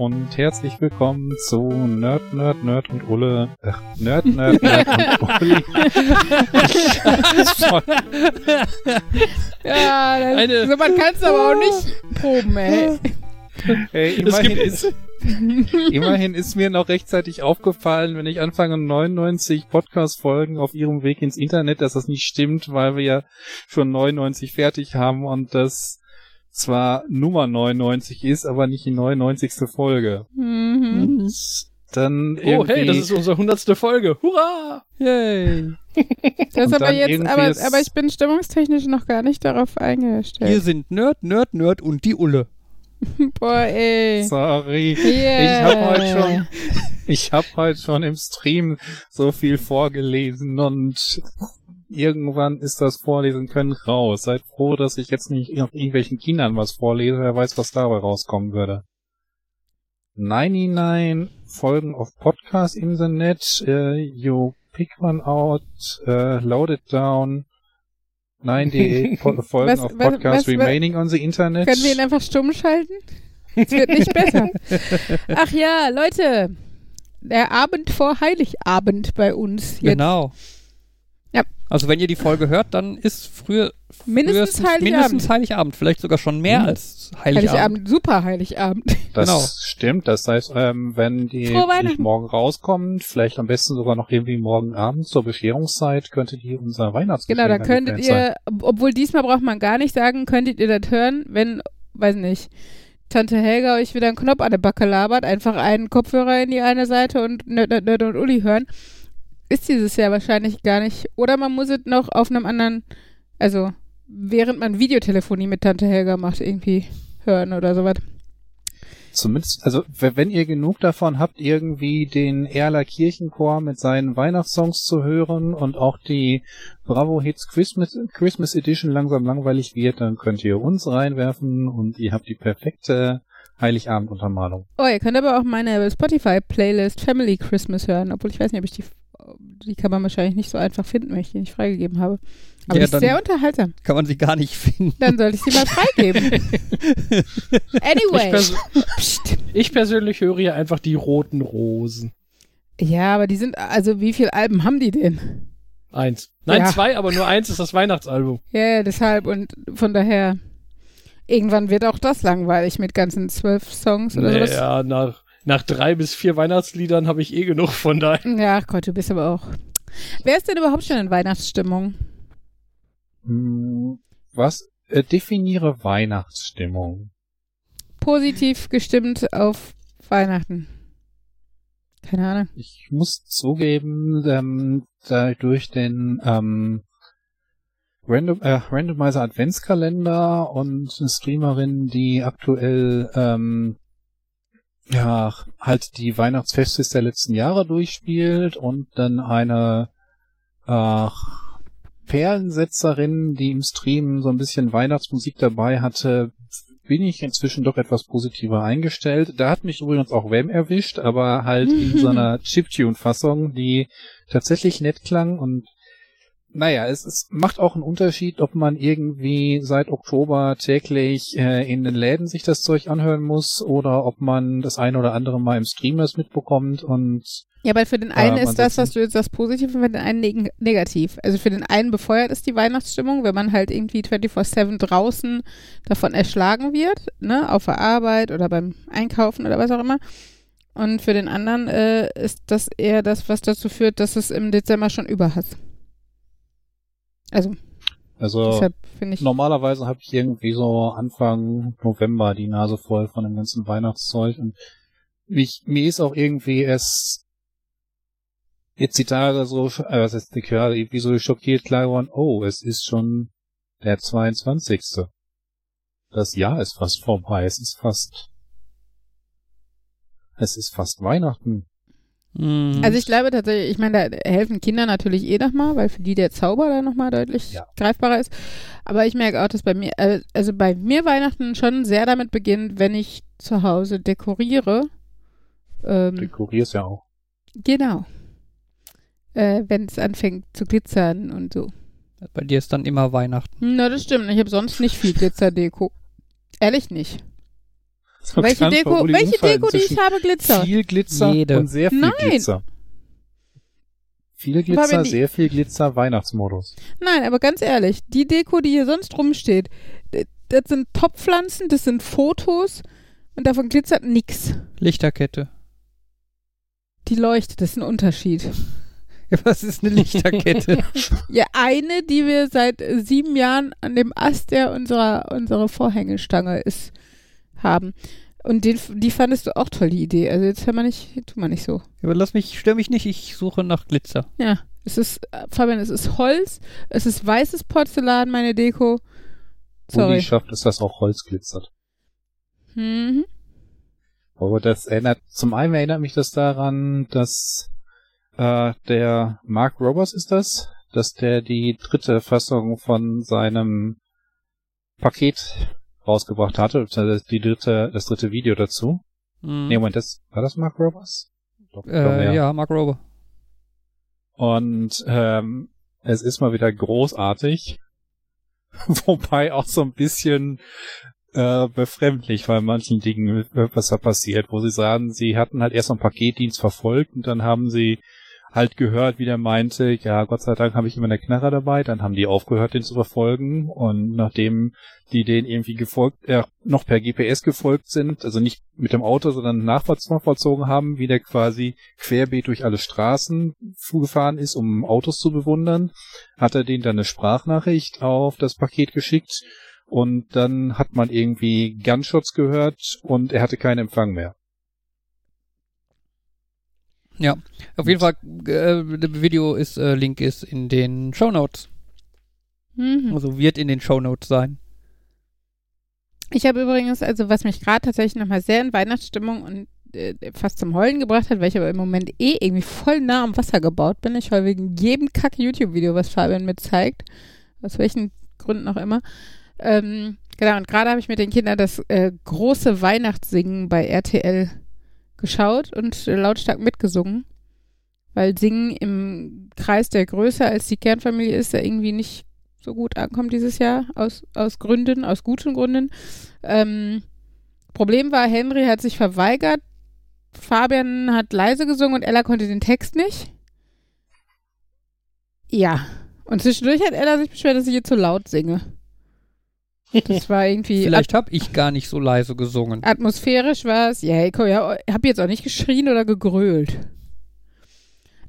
Und herzlich willkommen zu Nerd, Nerd, Nerd und Ulle. Ach, Nerd, Nerd, Nerd und Uli. ja, das, Eine- so man kann es aber auch nicht proben, ey. Ey, Es immerhin, gibt- ist, immerhin ist mir noch rechtzeitig aufgefallen, wenn ich anfange 99 Podcast-Folgen auf ihrem Weg ins Internet, dass das nicht stimmt, weil wir ja schon 99 fertig haben und das zwar Nummer 99 ist, aber nicht die 99. Folge. Mhm. Dann Oh, irgendwie, hey, das ist unsere hundertste Folge. Hurra! Yay. Das Und aber jetzt, aber, ist- aber ich bin stimmungstechnisch noch gar nicht darauf Wir eingestellt. sind Nerd, Nerd, Nerd und die Ulle. Boah, ey. sorry. Yeah. Ich habe heute schon, ich habe heute schon im Stream so viel vorgelesen und irgendwann ist das Vorlesen können raus. Seid froh, dass ich jetzt nicht noch irgendwelchen Kindern was vorlese. Wer weiß, was dabei rauskommen würde. 99 Folgen of Podcast in the net. Uh, you pick one out, uh, load it down. 98 po Folgen Was- of was- Podcast was- remaining on the Internet. Können wir ihn einfach stumm schalten? Es wird nicht besser. Ach ja, Leute. Der Abend vor Heiligabend bei uns jetzt. Genau. Also wenn ihr die Folge hört, dann ist früher Mindestens Heiligabend. mindestens Heiligabend, vielleicht sogar schon mehr Hm. als Heiligabend. Heiligabend, super Heiligabend. Das Genau. stimmt. Das heißt, ähm, wenn die nicht morgen rauskommt, vielleicht am besten sogar noch irgendwie morgen Abend zur Bescherungszeit, könntet ihr unser Weihnachtsgeschenk Genau, da könntet ihr, ob- obwohl diesmal braucht man gar nicht sagen, könntet ihr das hören, wenn, weiß nicht, Tante Helga euch wieder einen Knopf an der Backe labert, einfach einen Kopfhörer in die eine Seite und Nerd, Nerd, Nerd und Uli hören. Ist dieses Jahr wahrscheinlich gar nicht. Oder man muss es noch auf einem anderen, also während man Videotelefonie mit Tante Helga macht, irgendwie hören oder sowas. Zumindest, also wenn ihr genug davon habt, irgendwie den Erler Kirchenchor mit seinen Weihnachtssongs zu hören und auch die Bravo Hits Christmas, Christmas Edition langsam langweilig wird, dann könnt ihr uns reinwerfen und ihr habt die perfekte Heiligabend-Untermalung. Oh, ihr könnt aber auch meine Spotify-Playlist Family Christmas hören, obwohl ich weiß nicht, ob ich die, die kann man wahrscheinlich nicht so einfach finden, wenn ich die nicht freigegeben habe. Aber Ja, die ist sehr unterhaltsam. Kann man sie gar nicht finden. Dann sollte ich sie mal freigeben. Ich, Anyway. pers Psst. ich persönlich höre hier einfach die roten Rosen. Ja, aber die sind, also wie viele Alben haben die denn? Eins. Nein, Ja. zwei, aber nur eins ist das Weihnachtsalbum. Ja, ja, deshalb und von daher, irgendwann wird auch das langweilig mit ganzen zwölf Songs oder sowas. Naja, nach, nach drei bis vier Weihnachtsliedern habe ich eh genug von daher. Ja, ach Gott, du bist aber auch. Wer ist denn überhaupt schon in Weihnachtsstimmung? Hm, Was? Äh, definiere Weihnachtsstimmung. Positiv gestimmt auf Weihnachten. Keine Ahnung. Ich muss zugeben, ähm, da durch den ähm, Random, äh, Randomizer Adventskalender und eine Streamerin, die aktuell ähm, ja halt die Weihnachtsfestes der letzten Jahre durchspielt und dann eine äh, Perlensetzerin, die im Stream so ein bisschen Weihnachtsmusik dabei hatte, bin ich inzwischen doch etwas positiver eingestellt. Da hat mich übrigens auch Wem erwischt, aber halt in so einer Chiptune-Fassung, die tatsächlich nett klang und naja, es, es macht auch einen Unterschied, ob man irgendwie seit Oktober täglich äh, in den Läden sich das Zeug anhören muss oder ob man das eine oder andere mal im Stream das mitbekommt und Ja, aber für den einen man ist das, was du jetzt sagst, positiv und für den einen neg negativ. Also für den einen befeuert es die Weihnachtsstimmung, wenn man halt irgendwie 24-7 draußen davon erschlagen wird, ne, auf der Arbeit oder beim Einkaufen oder was auch immer. Und für den anderen äh, ist das eher das, was dazu führt, dass es im Dezember schon über hat. Also, also ich. Normalerweise habe ich irgendwie so Anfang November die Nase voll von dem ganzen Weihnachtszeug und mich, mir ist auch irgendwie erst jetzt die Tage so, äh, was ist die gerade irgendwie so schockiert klar geworden, oh, es ist schon der 22. Das Jahr ist fast vorbei, es ist fast, es ist fast Weihnachten. Mhm. Also ich glaube tatsächlich, ich meine, da helfen Kinder natürlich eh nochmal, weil für die der Zauber da nochmal deutlich Ja. greifbarer ist. Aber ich merke auch, dass bei mir, äh, also bei mir Weihnachten schon sehr damit beginnt, wenn ich zu Hause dekoriere. Ähm, Dekorierst ja auch. genau. Äh, wenn es anfängt zu glitzern und so. Bei dir ist dann immer Weihnachten. Na, das stimmt. Ich habe sonst nicht viel Glitzerdeko. Ehrlich nicht. Welche Deko, welche Deko, die ich habe, Glitzer? Viel Glitzer Jede. und sehr viel Nein. Glitzer. Viel Glitzer, sehr viel Glitzer, Weihnachtsmodus. Nein, aber ganz ehrlich, die Deko, die hier sonst rumsteht, das sind Topfpflanzen, das sind Fotos und davon glitzert nix. Lichterkette. Die leuchtet, das ist ein Unterschied. Ja, was ist eine Lichterkette? Ja, eine, die wir seit sieben Jahren an dem Ast, der unserer, unserer Vorhängestange ist, haben. Und den, die fandest du auch toll, die Idee. Also jetzt hör mal nicht, tu mal nicht so. Aber lass mich, stör mich nicht, ich suche nach Glitzer. Ja, es ist, äh, Fabian, es ist Holz, es ist weißes Porzellan, meine Deko. Uli Sorry. schafft es, dass auch Holz glitzert. Mhm. Aber das erinnert, zum einen erinnert mich das daran, dass äh, der Mark Roberts ist das, dass der die dritte Fassung von seinem Paket rausgebracht hatte, beziehungsweise die dritte, das dritte Video dazu. Mhm. Nee, Moment, das, war das Mark? Doch, doch, äh, ja, Mark Rober. Und ähm, es ist mal wieder großartig, wobei auch so ein bisschen äh, befremdlich bei manchen Dingen, äh, was da passiert, wo sie sagen, sie hatten halt erst einen Paketdienst verfolgt und dann haben sie halt gehört, wie der meinte, ja, Gott sei Dank habe ich immer eine Knarre dabei, dann haben die aufgehört, den zu verfolgen. Und nachdem die den irgendwie gefolgt, äh, noch per GPS gefolgt sind, also nicht mit dem Auto, sondern nachvollzogen haben, wie der quasi querbeet durch alle Straßen gefahren ist, um Autos zu bewundern, hat er denen dann eine Sprachnachricht auf das Paket geschickt. Und dann hat man irgendwie Gunshots gehört und er hatte keinen Empfang mehr. Ja, auf jeden Fall, äh, Video ist, äh, Link ist in den Shownotes. Mhm. Also wird in den Shownotes sein. Ich habe übrigens, also was mich gerade tatsächlich nochmal sehr in Weihnachtsstimmung und äh, fast zum Heulen gebracht hat, weil ich aber im Moment eh irgendwie voll nah am Wasser gebaut bin. Ich heule wegen jedem Kack-YouTube-Video, was Fabian mir zeigt. Aus welchen Gründen auch immer. Ähm, genau, und gerade habe ich mit den Kindern das äh, große Weihnachtssingen bei RTL geschaut und lautstark mitgesungen. Weil Singen im Kreis, der größer als die Kernfamilie ist, ja irgendwie nicht so gut ankommt dieses Jahr, aus, aus Gründen, aus guten Gründen. Ähm, Problem war, Henry hat sich verweigert, Fabian hat leise gesungen und Ella konnte den Text nicht. Ja. Und zwischendurch hat Ella sich beschwert, dass ich ihr zu laut singe. Das war irgendwie Vielleicht habe ich gar nicht so leise gesungen. atmosphärisch war es. Ja, komm, ja, hab jetzt auch nicht geschrien oder gegrölt.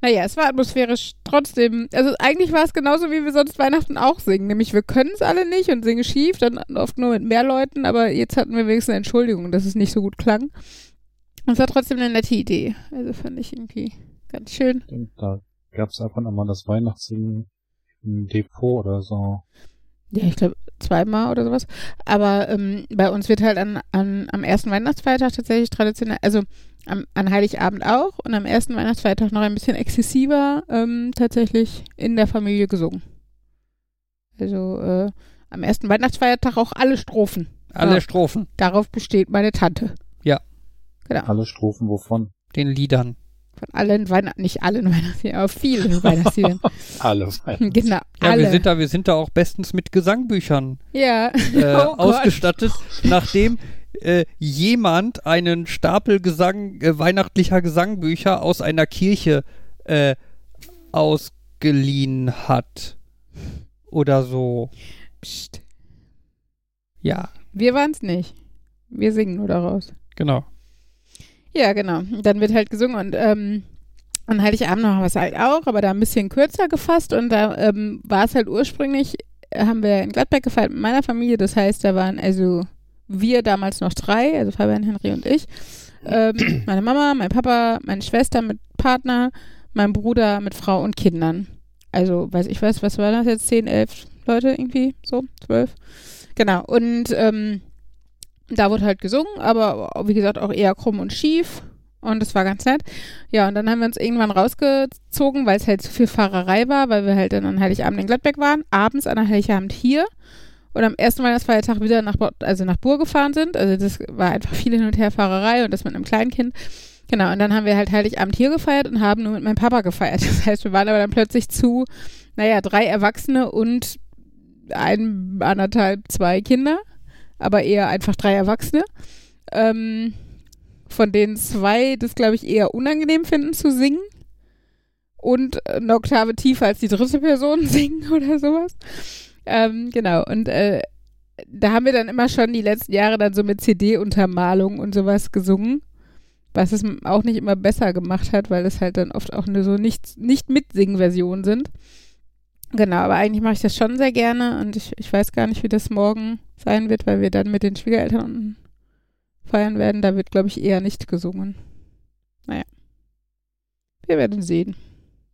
Naja, es war atmosphärisch trotzdem. Also eigentlich war es genauso, wie wir sonst Weihnachten auch singen. Nämlich wir können es alle nicht und singen schief, dann oft nur mit mehr Leuten, aber jetzt hatten wir wenigstens eine Entschuldigung, dass es nicht so gut klang. Und es war trotzdem eine nette Idee. Also fand ich irgendwie ganz schön. Und da gab es einfach nochmal das Weihnachtssingen im Depot oder so. Ja, ich glaube zweimal oder sowas. Aber ähm, bei uns wird halt an, an, am ersten Weihnachtsfeiertag tatsächlich traditionell, also am, an Heiligabend auch und am ersten Weihnachtsfeiertag noch ein bisschen exzessiver ähm, tatsächlich in der Familie gesungen. Also äh, am ersten Weihnachtsfeiertag auch alle Strophen. Alle Ja. Strophen, Darauf besteht meine Tante. Ja. Genau. Alle Strophen wovon? den Liedern. Von allen Weihnachten, nicht allen Weihnachtsliedern, aber vielen Weihnachtsliedern. Alle. genau, Ja, alle. wir sind da, wir sind da auch bestens mit Gesangbüchern ja. äh, Oh ausgestattet, nachdem äh, jemand einen Stapel Gesang, äh, weihnachtlicher Gesangbücher aus einer Kirche äh, ausgeliehen hat. Oder so. Psst. Ja, Wir waren es nicht. Wir singen nur daraus. genau. Ja, genau. Dann wird halt gesungen und ähm, an Heiligabend machen wir es halt auch, aber da ein bisschen kürzer gefasst und da ähm, war es halt ursprünglich, äh, haben wir in Gladbeck gefeiert mit meiner Familie, das heißt, da waren also wir damals noch drei, also Fabian, Henry und ich, ähm, meine Mama, mein Papa, meine Schwester mit Partner, mein Bruder mit Frau und Kindern. Also, weiß ich was, was war das jetzt, zehn, elf Leute irgendwie, so, zwölf. Genau, und ähm, da wurde halt gesungen, aber wie gesagt auch eher krumm und schief. Und das war ganz nett. Ja, und dann haben wir uns irgendwann rausgezogen, weil es halt zu viel Fahrerei war, weil wir halt dann an Heiligabend in Gladbeck waren, abends an Heiligabend hier und am ersten Weihnachtsfeiertag wieder nach, also nach Bur gefahren sind. Also das war einfach viel Hin- und Herfahrerei und das mit einem kleinen Kind. Genau, und dann haben wir halt Heiligabend hier gefeiert und haben nur mit meinem Papa gefeiert. Das heißt, wir waren aber dann plötzlich zu, naja, drei Erwachsene und ein, anderthalb, zwei Kinder, aber eher einfach drei Erwachsene. ähm, von denen zwei das, glaube ich, eher unangenehm finden zu singen und eine Oktave tiefer als die dritte Person singen oder sowas. Ähm, genau, und äh, da haben wir dann immer schon die letzten Jahre dann so mit CD-Untermalung und sowas gesungen, was es auch nicht immer besser gemacht hat, weil es halt dann oft auch nur so nicht, nicht Mitsingen-Versionen sind. Genau, aber eigentlich mache ich das schon sehr gerne und ich, ich weiß gar nicht, wie das morgen sein wird, weil wir dann mit den Schwiegereltern feiern werden. Da wird, glaube ich, eher nicht gesungen. Naja. Wir werden sehen.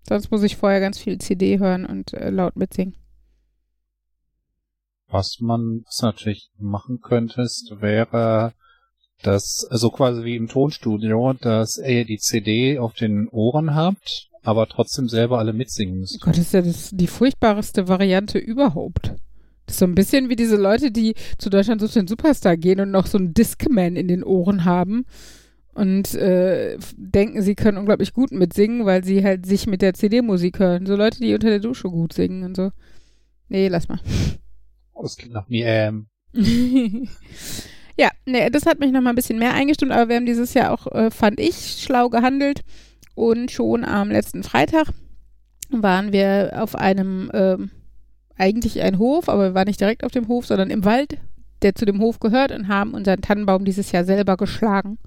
Sonst muss ich vorher ganz viel CD hören und äh, laut mitsingen. Was man was natürlich machen könntest, wäre das, also quasi wie im Tonstudio, dass ihr die CD auf den Ohren habt, aber trotzdem selber alle mitsingen müsst. Oh Gott, das ist ja das, die furchtbarste Variante überhaupt. Das ist so ein bisschen wie diese Leute, die zu Deutschland sucht den Superstar gehen und noch so einen Discman in den Ohren haben und äh, denken, sie können unglaublich gut mitsingen, weil sie halt sich mit der CD-Musik hören. So Leute, die unter der Dusche gut singen und so. Nee, lass mal. Oh, das klingt nach mir. Ähm, ja, nee, das hat mich noch mal ein bisschen mehr eingestimmt, aber wir haben dieses Jahr auch, äh, fand ich, schlau gehandelt und schon am letzten Freitag waren wir auf einem, äh, eigentlich ein Hof, aber wir waren nicht direkt auf dem Hof, sondern im Wald, der zu dem Hof gehört und haben unseren Tannenbaum dieses Jahr selber geschlagen.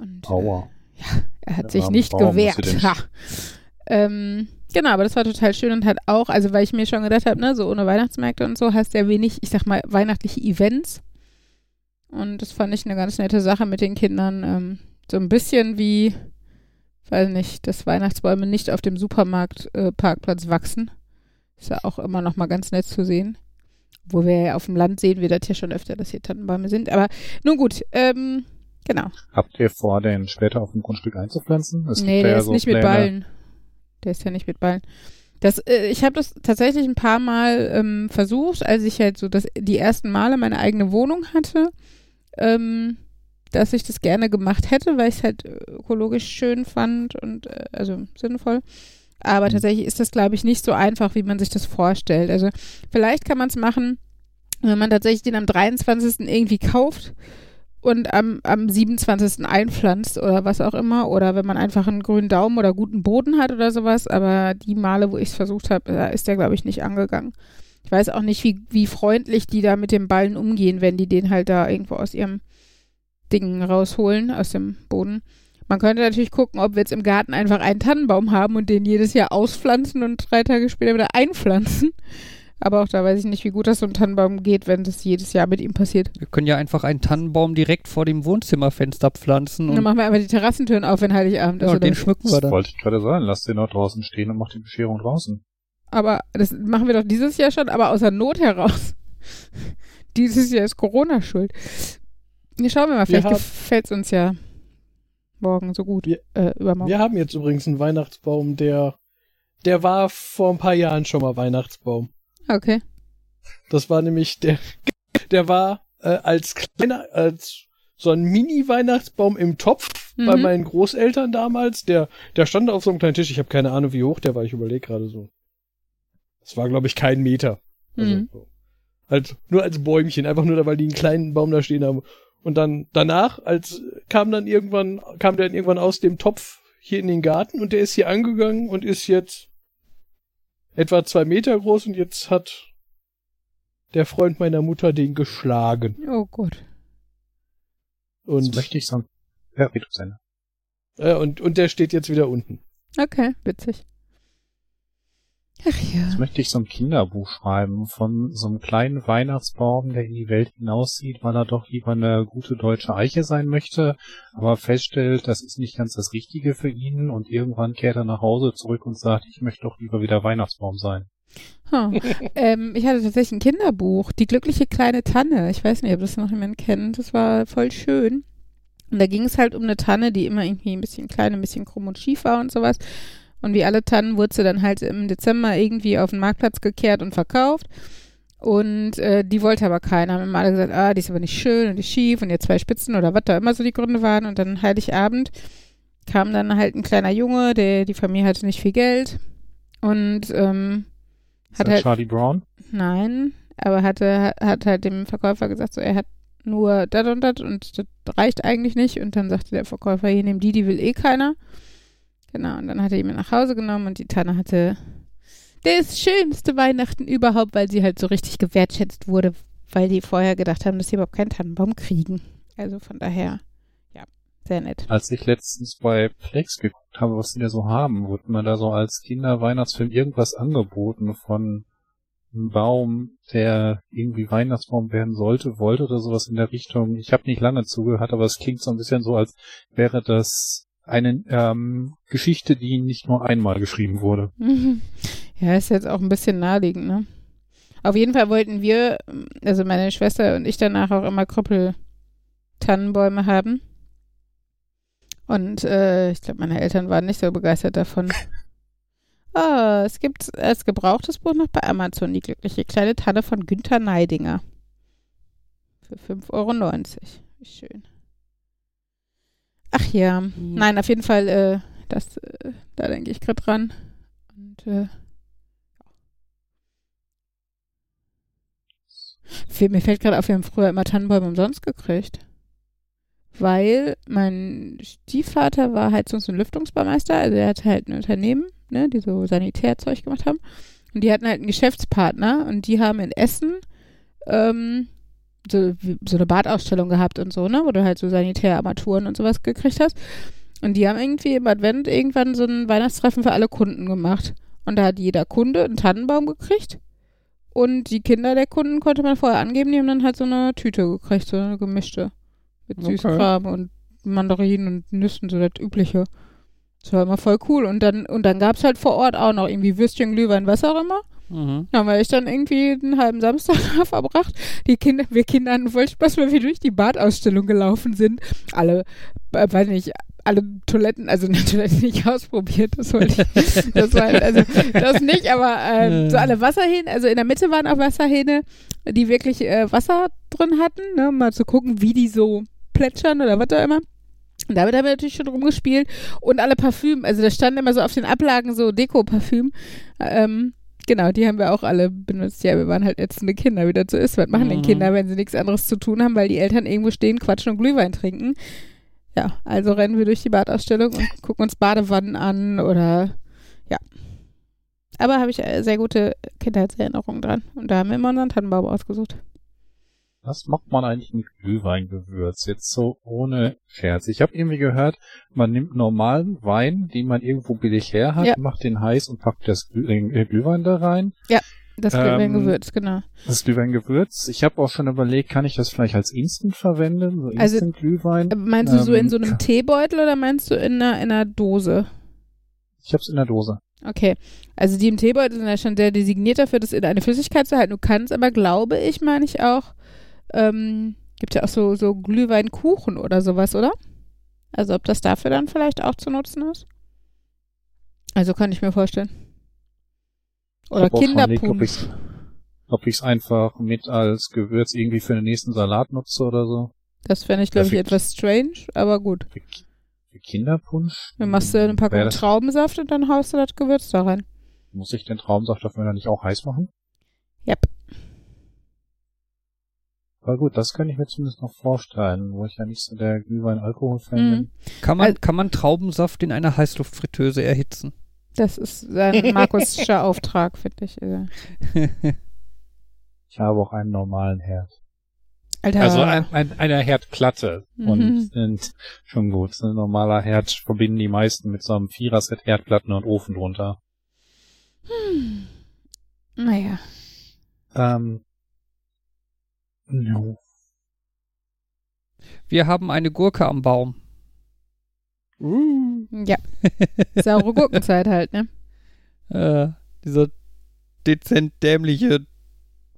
Und, Aua. Äh, ja, er hat Ja, sich nicht du gewehrt. Ha. Ähm, genau, aber das war total schön und hat auch, also weil ich mir schon gedacht habe, ne, so ohne Weihnachtsmärkte und so hast du ja wenig, ich sag mal, weihnachtliche Events. Und das fand ich eine ganz nette Sache mit den Kindern. Ähm, so ein bisschen wie, weiß nicht, dass Weihnachtsbäume nicht auf dem Supermarktparkplatz äh, wachsen. Ist ja auch immer noch mal ganz nett zu sehen. Wo wir ja auf dem Land sehen wir das ja schon öfter, dass hier Tannenbäume sind. Aber nun gut, ähm, genau. Habt ihr vor, den später auf dem Grundstück einzupflanzen? Es nee, der ja ist so nicht mit Pläne. Ballen. Der ist ja nicht mit Ballen. Das, äh, ich habe das tatsächlich ein paar Mal ähm, versucht, als ich halt so das, die ersten Male meine eigene Wohnung hatte, ähm, dass ich das gerne gemacht hätte, weil ich es halt ökologisch schön fand und äh, also sinnvoll. Aber Mhm. tatsächlich ist das, glaube ich, nicht so einfach, wie man sich das vorstellt. Also vielleicht kann man es machen, wenn man tatsächlich den am 23. irgendwie kauft und am, am 27. einpflanzt oder was auch immer. Oder wenn man einfach einen grünen Daumen oder guten Boden hat oder sowas. Aber die Male, wo ich es versucht habe, da ist der, glaube ich, nicht angegangen. Ich weiß auch nicht, wie, wie freundlich die da mit dem Ballen umgehen, wenn die den halt da irgendwo aus ihrem Ding rausholen, aus dem Boden. Man könnte natürlich gucken, ob wir jetzt im Garten einfach einen Tannenbaum haben und den jedes Jahr auspflanzen und drei Tage später wieder einpflanzen. Aber auch da weiß ich nicht, wie gut das so ein Tannenbaum geht, wenn das jedes Jahr mit ihm passiert. Wir können ja einfach einen Tannenbaum direkt vor dem Wohnzimmerfenster pflanzen Und dann machen wir einfach die Terrassentüren auf, wenn Heiligabend ist. ja, den schmücken wir Das dann. wollte ich gerade sagen. Lasst den noch draußen stehen und macht die Bescherung draußen. Aber das machen wir doch dieses Jahr schon, aber aus der Not heraus. dieses Jahr ist Corona schuld. Ja, schauen wir mal, Wir vielleicht gefällt es uns ja morgen so gut. Wir- äh, übermorgen. Wir haben jetzt übrigens einen Weihnachtsbaum, der, der war vor ein paar Jahren schon mal Weihnachtsbaum. Okay. Das war nämlich der, der war äh, als kleiner, als so ein Mini-Weihnachtsbaum im Topf bei Mhm. meinen Großeltern damals. Der, der stand auf so einem kleinen Tisch. Ich habe keine Ahnung, wie hoch der war. Ich überlege gerade so. Das war, glaube ich, kein Meter. Also, Mhm. so. Halt, nur als Bäumchen, einfach nur, weil die einen kleinen Baum da stehen haben. Und dann danach, als kam dann irgendwann, kam der dann irgendwann aus dem Topf hier in den Garten und der ist hier angegangen und ist jetzt etwa zwei Meter groß und jetzt hat der Freund meiner Mutter den geschlagen. Oh Gott. Das Und, möchte ich sagen. Ja, wie du Ende. äh, und, und der steht jetzt wieder unten. Okay, witzig. Ach ja. Das möchte ich so ein Kinderbuch schreiben von so einem kleinen Weihnachtsbaum, der in die Welt hinaussieht, weil er doch lieber eine gute deutsche Eiche sein möchte, aber feststellt, das ist nicht ganz das Richtige für ihn und irgendwann kehrt er nach Hause zurück und sagt, ich möchte doch lieber wieder Weihnachtsbaum sein. Huh. ähm, ich hatte tatsächlich ein Kinderbuch, Die glückliche kleine Tanne. Ich weiß nicht, ob das noch jemand kennt. Das war voll schön. Und da ging es halt um eine Tanne, die immer irgendwie ein bisschen klein, ein bisschen krumm und schief war und sowas. Und wie alle Tannen wurde sie dann halt im Dezember irgendwie auf den Marktplatz gekehrt und verkauft. Und äh, die wollte aber keiner. Haben immer alle gesagt, ah, die ist aber nicht schön und die ist schief und ihr zwei Spitzen oder was da immer so die Gründe waren. Und dann Heiligabend kam dann halt ein kleiner Junge, der die Familie hatte nicht viel Geld. Und ähm, Ist Hat das halt- Charlie Brown? Nein, aber hatte, hat halt dem Verkäufer gesagt, so er hat nur das und das und das reicht eigentlich nicht. Und dann sagte der Verkäufer, hier nehmen die, die will eh keiner. Genau, und dann hat er ihn mit nach Hause genommen und die Tanne hatte das schönste Weihnachten überhaupt, weil sie halt so richtig gewertschätzt wurde, weil die vorher gedacht haben, dass sie überhaupt keinen Tannenbaum kriegen. Also von daher, ja, sehr nett. Als ich letztens bei Plex geguckt habe, was die da so haben, wurde mir da so als Kinder-Weihnachtsfilm irgendwas angeboten von einem Baum, der irgendwie Weihnachtsbaum werden sollte, wollte oder sowas in der Richtung. Ich habe nicht lange zugehört, aber es klingt so ein bisschen so, als wäre das eine ähm, Geschichte, die nicht nur einmal geschrieben wurde. Ja, ist jetzt auch ein bisschen naheliegend, ne? Auf jeden Fall wollten wir, also meine Schwester und ich danach auch immer Krüppel-Tannenbäume haben. Und äh, ich glaube, meine Eltern waren nicht so begeistert davon. Ah, es gibt als gebrauchtes Buch noch bei Amazon die glückliche kleine Tanne von Günther Neidinger. Für 5,90 Euro. Wie schön. Ach ja. Nein, auf jeden Fall, äh, das, äh, da denke ich gerade dran. Und äh, Mir fällt gerade auf, wir haben früher immer Tannenbäume umsonst gekriegt. Weil mein Stiefvater war Heizungs- und Lüftungsbaumeister, also er hatte halt ein Unternehmen, ne, die so Sanitärzeug gemacht haben. Und die hatten halt einen Geschäftspartner und die haben in Essen ähm, so, so eine Badausstellung gehabt und so, ne, wo du halt so Sanitärarmaturen und sowas gekriegt hast. Und die haben irgendwie im Advent irgendwann so ein Weihnachtstreffen für alle Kunden gemacht. Und da hat jeder Kunde einen Tannenbaum gekriegt. Und die Kinder der Kunden konnte man vorher angeben, die haben dann halt so eine Tüte gekriegt, so eine gemischte. Mit Okay. Süßkram und Mandarinen und Nüssen, so das übliche. Das war immer voll cool. Und dann, und dann gab's halt vor Ort auch noch irgendwie Würstchen, Glühwein, was auch immer. Mhm. Da haben wir echt dann irgendwie einen halben Samstag verbracht. Die Kinder, wir Kinder hatten voll Spaß, weil wir durch die Badausstellung gelaufen sind. Alle, äh, weiß nicht, alle Toiletten, also eine Toilette nicht ausprobiert, das wollte ich. Das war, also, das nicht, aber äh, so alle Wasserhähne, also in der Mitte waren auch Wasserhähne, die wirklich äh, Wasser drin hatten, ne, um mal zu gucken, wie die so plätschern oder was auch immer. Und damit haben wir natürlich schon rumgespielt. Und alle Parfüm, also da standen immer so auf den Ablagen so Deko-Parfüm. Ähm, genau, die haben wir auch alle benutzt. Ja, wir waren halt ätzende Kinder, wie das so ist. Was machen denn Mhm. Kinder, wenn sie nichts anderes zu tun haben, weil die Eltern irgendwo stehen, quatschen und Glühwein trinken? Ja, also rennen wir durch die Badausstellung und gucken uns Badewannen an oder ja. Aber habe ich äh, sehr gute Kindheitserinnerungen dran. Und da haben wir immer unseren Tannenbaum ausgesucht. Was macht man eigentlich mit Glühweingewürz? Jetzt so ohne Scherz. Ich habe irgendwie gehört, man nimmt normalen Wein, den man irgendwo billig her hat, Ja. macht den heiß und packt das Glüh äh, Glühwein da rein. Das Ähm, Glühweingewürz, genau. Das Glühweingewürz. Ich habe auch schon überlegt, kann ich das vielleicht als Instant verwenden? So Also, Instant Glühwein. Äh, Meinst du so in Ähm, so einem Teebeutel oder meinst du in einer, in einer Dose? Ich habe es in der Dose. Okay, also die im Teebeutel sind ja schon sehr designiert dafür, das in eine Flüssigkeit zu halten. Du kannst aber, glaube ich, meine ich auch, ähm, gibt ja auch so, so Glühweinkuchen oder sowas, oder? Also ob das dafür dann vielleicht auch zu nutzen ist? Also kann ich mir vorstellen. Oder Kinderpunsch. ich's- Ob ich es einfach mit als Gewürz irgendwie für den nächsten Salat nutze oder so. Das fände ich, glaube ich, etwas strange, aber gut. Für, Ki- für Kinderpunsch? Dann machst du eine Packung Traubensaft und dann haust du das Gewürz da rein. Muss ich den Traumsaft dafür dann nicht auch heiß machen? Yep. Aber gut, das könnte ich mir zumindest noch vorstellen, wo ich ja nicht so der Glühwein-Alkohol-Fan Mhm. bin. Kann man, Also- kann man Traubensaft in einer Heißluftfritteuse erhitzen? Das ist ein Markusischer Auftrag, finde ich. Ich habe auch einen normalen Herd. Alter. Also ein, ein, eine Herdplatte. Mhm. Und sind schon gut. Ein normaler Herd verbinden die meisten mit so einem Vierer-Set Herdplatten und Ofen drunter. naja. Ähm, no. Wir haben eine Gurke am Baum. Uh, Ja. Saure Gurkenzeit halt, ne? Äh, dieser dezent dämliche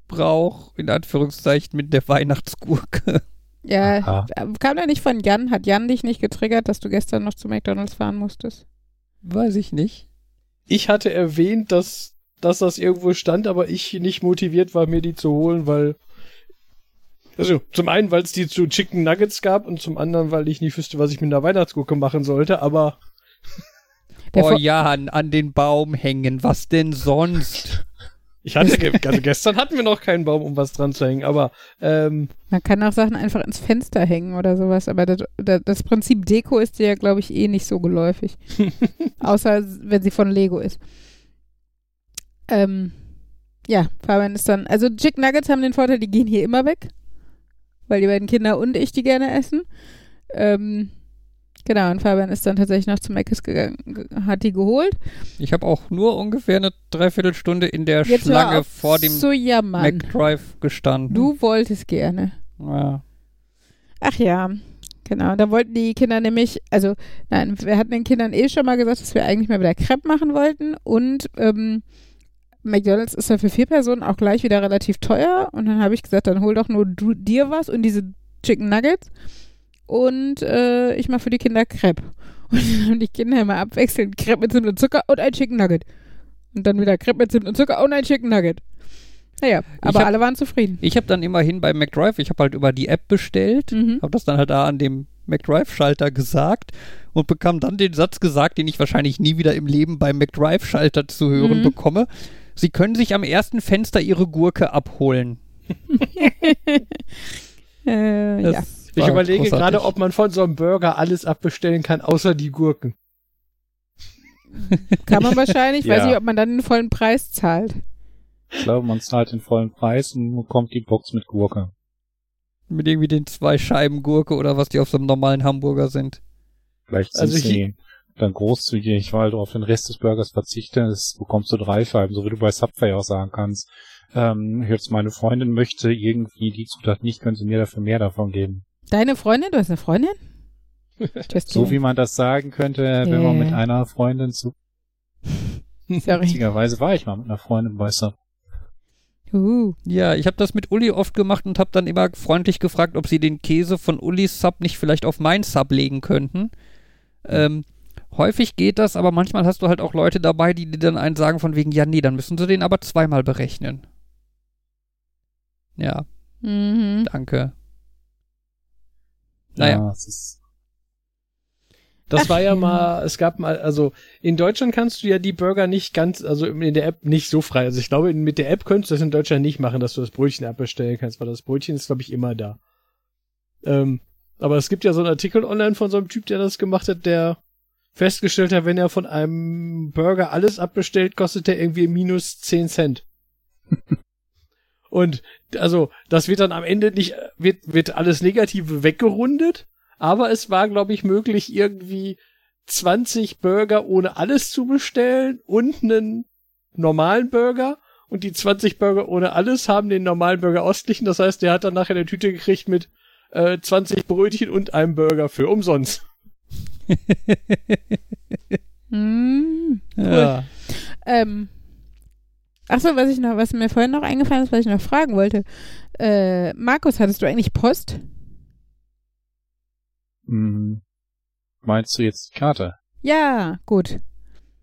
Brauch, in Anführungszeichen, mit der Weihnachtsgurke. Ja, Aha. kam der nicht von Jan? Hat Jan dich nicht getriggert, dass du gestern noch zu McDonalds fahren musstest? Weiß ich nicht. ich hatte erwähnt, dass, dass das irgendwo stand, aber ich nicht motiviert war, mir die zu holen, weil. Also, zum einen, weil es die zu Chicken Nuggets gab und zum anderen, weil ich nicht wüsste, was ich mit einer Weihnachtsgurke machen sollte, aber oh Vor- ja, an, den Baum hängen, was denn sonst? Ich hatte, ge also gestern hatten wir noch keinen Baum, um was dran zu hängen, aber ähm, Man kann auch Sachen einfach ins Fenster hängen oder sowas, aber das, das, das Prinzip Deko ist dir ja, glaube ich, eh nicht so geläufig. Außer wenn sie von Lego ist. Ähm, ja, Fabian ist dann, also Chick Nuggets haben den Vorteil, die gehen hier immer weg, weil die beiden Kinder und ich die gerne essen. Ähm, genau, und Fabian ist dann tatsächlich noch zu Mc's gegangen, ge- hat die geholt. Ich habe auch nur ungefähr eine Dreiviertelstunde in der Jetzt Schlange vor dem jammern. McDrive gestanden. Du wolltest gerne. Ja. Ach ja, genau. Da wollten die Kinder nämlich, also nein, wir hatten den Kindern eh schon mal gesagt, dass wir eigentlich mal wieder Crepe machen wollten und ähm, McDonalds ist ja für vier Personen auch gleich wieder relativ teuer und dann habe ich gesagt, dann hol doch nur du, dir was und diese Chicken Nuggets und äh, ich mache für die Kinder Crepe. Und dann haben die Kinder immer abwechselnd Crepe mit Zimt und Zucker und ein Chicken Nugget. Und dann wieder Crepe mit Zimt und Zucker und ein Chicken Nugget. Naja, aber hab- alle waren zufrieden. Ich habe dann immerhin bei McDrive, ich habe halt über die App bestellt, Mhm. habe das dann halt da an dem McDrive-Schalter gesagt und bekam dann den Satz gesagt, den ich wahrscheinlich nie wieder im Leben beim McDrive-Schalter zu hören Mhm. bekomme. Sie können sich am ersten Fenster Ihre Gurke abholen. Äh, ja. ich überlege großartig. gerade, ob man von so einem Burger alles abbestellen kann, außer die Gurken. Kann man wahrscheinlich. Ja. Weiß nicht, ob man dann den vollen Preis zahlt. Ich glaube, man zahlt den vollen Preis und bekommt die Box mit Gurke. Mit irgendwie den zwei Scheiben Gurke oder was die auf so einem normalen Hamburger sind. Vielleicht sind Also sie dann großzügig, weil du auf den Rest des Burgers verzichtest, bekommst du drei Scheiben, so wie du bei Subway auch sagen kannst. Ähm, jetzt meine Freundin möchte irgendwie die Zutat nicht, können sie mir dafür mehr davon geben. Deine Freundin? Du hast eine Freundin? So wie man das sagen könnte, wenn man mit einer Freundin zu, witzigerweise war ich mal mit einer Freundin bei Subway. Uh. Ja, ich habe das mit Uli oft gemacht und habe dann immer freundlich gefragt, ob sie den Käse von Ulis Sub nicht vielleicht auf mein Sub legen könnten. Ähm, häufig geht das, aber manchmal hast du halt auch Leute dabei, die dir dann einen sagen von wegen, ja, nee, dann müssen sie den aber zweimal berechnen. Ja, Mhm. danke. Naja. Ja, es ist, Das war ja ja. mal, es gab mal, also in Deutschland kannst du ja die Burger nicht ganz, also in der App nicht so frei. Also ich glaube, mit der App könntest du das in Deutschland nicht machen, dass du das Brötchen abbestellen kannst, weil das Brötchen ist, glaube ich, immer da. Ähm, aber es gibt ja so einen Artikel online von so einem Typ, der das gemacht hat, der festgestellt hat, wenn er von einem Burger alles abbestellt, kostet der irgendwie minus 10 Cent. Und also, das wird dann am Ende nicht, wird, wird alles Negative weggerundet, aber es war, glaube ich, möglich, irgendwie 20 Burger ohne alles zu bestellen und einen normalen Burger. Und die 20 Burger ohne alles haben den normalen Burger ausgeglichen. Das heißt, der hat dann nachher eine Tüte gekriegt mit äh, 20 Brötchen und einem Burger für umsonst. Mhm. Ja. Ähm. Achso, was ich noch, was mir vorhin noch eingefallen ist, was ich noch fragen wollte. Äh, Markus, hattest du eigentlich Post? mh, meinst du jetzt die Karte? Ja, gut.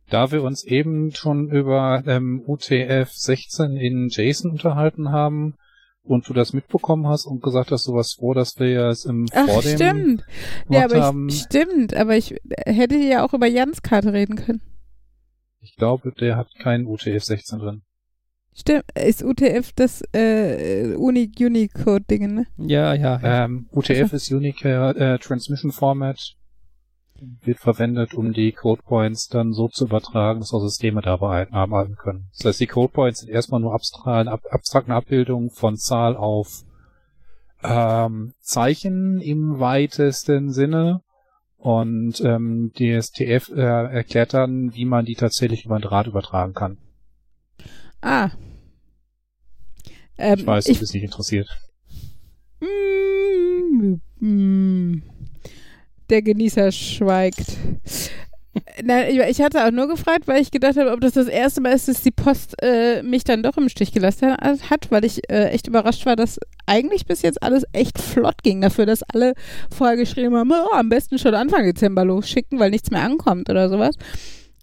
Da wir uns eben schon über ähm, UTF 16 in JSON unterhalten haben und du das mitbekommen hast und gesagt hast, du warst froh, dass wir es im Ach, vor dem stimmt. Ja, aber haben. ich, stimmt, aber ich hätte ja auch über Jans Karte reden können. Ich glaube, der hat keinen UTF 16 drin. Stimmt, ist UTF das äh, Uni Unicode-Ding, ne? Ja, ja, ja. Ähm, UTF ist Unique äh, Transmission Format. Wird verwendet, um die Code Points dann so zu übertragen, dass auch Systeme dabei arbeiten können. Das heißt, die Code Points sind erstmal nur abstrakte, ab, abstrakte Abbildungen von Zahl auf ähm, Zeichen im weitesten Sinne. Und ähm, die STF äh, erklärt dann, wie man die tatsächlich über den Draht übertragen kann. Ah. Ähm, Ich weiß, du bist nicht interessiert. Mm, mm. Der Genießer schweigt. Nein, ich, hatte auch nur gefragt, weil ich gedacht habe, ob das das erste Mal ist, dass die Post äh, mich dann doch im Stich gelassen hat, weil ich äh, echt überrascht war, dass eigentlich bis jetzt alles echt flott ging dafür, dass alle vorher geschrieben haben, oh, am besten schon Anfang Dezember losschicken, weil nichts mehr ankommt oder sowas.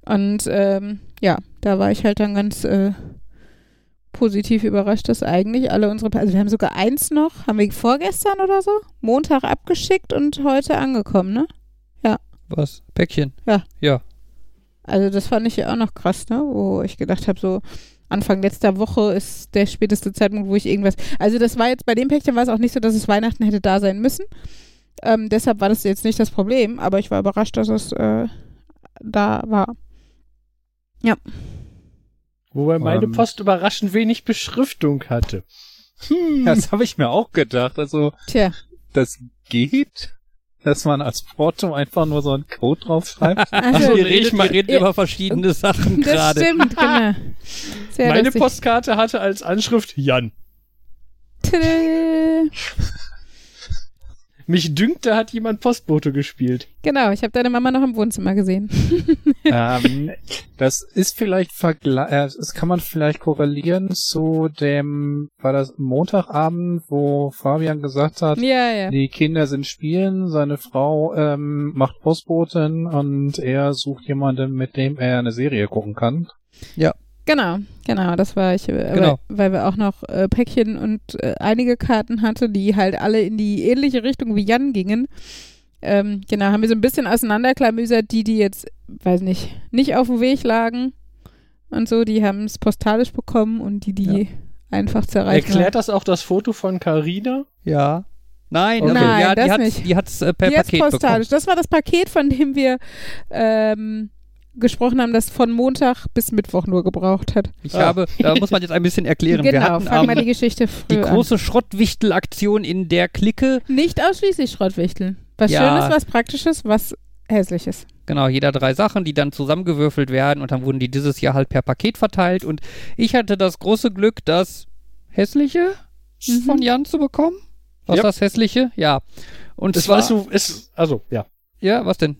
Und ähm, ja, da war ich halt dann ganz äh, positiv überrascht, dass eigentlich alle unsere, also wir haben sogar eins noch, haben wir vorgestern oder so, Montag abgeschickt und heute angekommen, ne? Was? Päckchen? Ja. Ja. Also das fand ich ja auch noch krass, ne? Wo ich gedacht habe, so, Anfang letzter Woche ist der späteste Zeitpunkt, wo ich irgendwas. Also das war jetzt bei dem Päckchen war es auch nicht so, dass es Weihnachten hätte da sein müssen. Ähm, deshalb war das jetzt nicht das Problem, aber ich war überrascht, dass es äh, da war. Wobei meine Ähm. Post überraschend wenig Beschriftung hatte. Hm. Das habe ich mir auch gedacht. Also, Tja, das geht, dass man als Porto einfach nur so einen Code draufschreibt. also, ihr wir redet reden, mal- wir reden über verschiedene Sachen das gerade. stimmt, genau. Sehr meine lustig. Postkarte hatte als Anschrift Jan. Tadä. Mich dünkt, da hat jemand Postbote gespielt. Genau, ich habe deine Mama noch im Wohnzimmer gesehen. ähm, das ist vielleicht vergle äh, das kann man vielleicht korrelieren zu dem, war das Montagabend, wo Fabian gesagt hat, Ja, ja. die Kinder sind spielen, seine Frau ähm, macht Postboten und er sucht jemanden, mit dem er eine Serie gucken kann. Genau, genau, das war ich, äh, Genau. weil, weil wir auch noch äh, Päckchen und äh, einige Karten hatte, die halt alle in die ähnliche Richtung wie Jan gingen. Ähm, genau, haben wir so ein bisschen auseinanderklamüsert, die, die jetzt, weiß nicht, nicht auf dem Weg lagen und so, die haben es postalisch bekommen und die, die einfach zu erreichen Erklärt das auch das Foto von Carina? Ja. Nein, Okay. Nein, ja, das die hat nicht. die hat's äh, per Die jetzt Paket postalisch. Das war das Paket, von dem wir ähm, gesprochen haben, das von Montag bis Mittwoch nur gebraucht hat. Ich Ah. habe, da muss man jetzt ein bisschen erklären. wir genau, hatten fangen wir die Geschichte die früh an. große Schrottwichtel-Aktion in der Clique. Nicht ausschließlich Schrottwichteln. Was Ja. Schönes, was Praktisches, was Hässliches. Genau, jeder drei Sachen, die dann zusammengewürfelt werden und dann wurden die dieses Jahr halt per Paket verteilt. Und ich hatte das große Glück, das hässliche Mhm. von Jan zu bekommen. Was Ja. das hässliche? Ja. Und Es zwar, war so, es, also, ja. ja, was denn?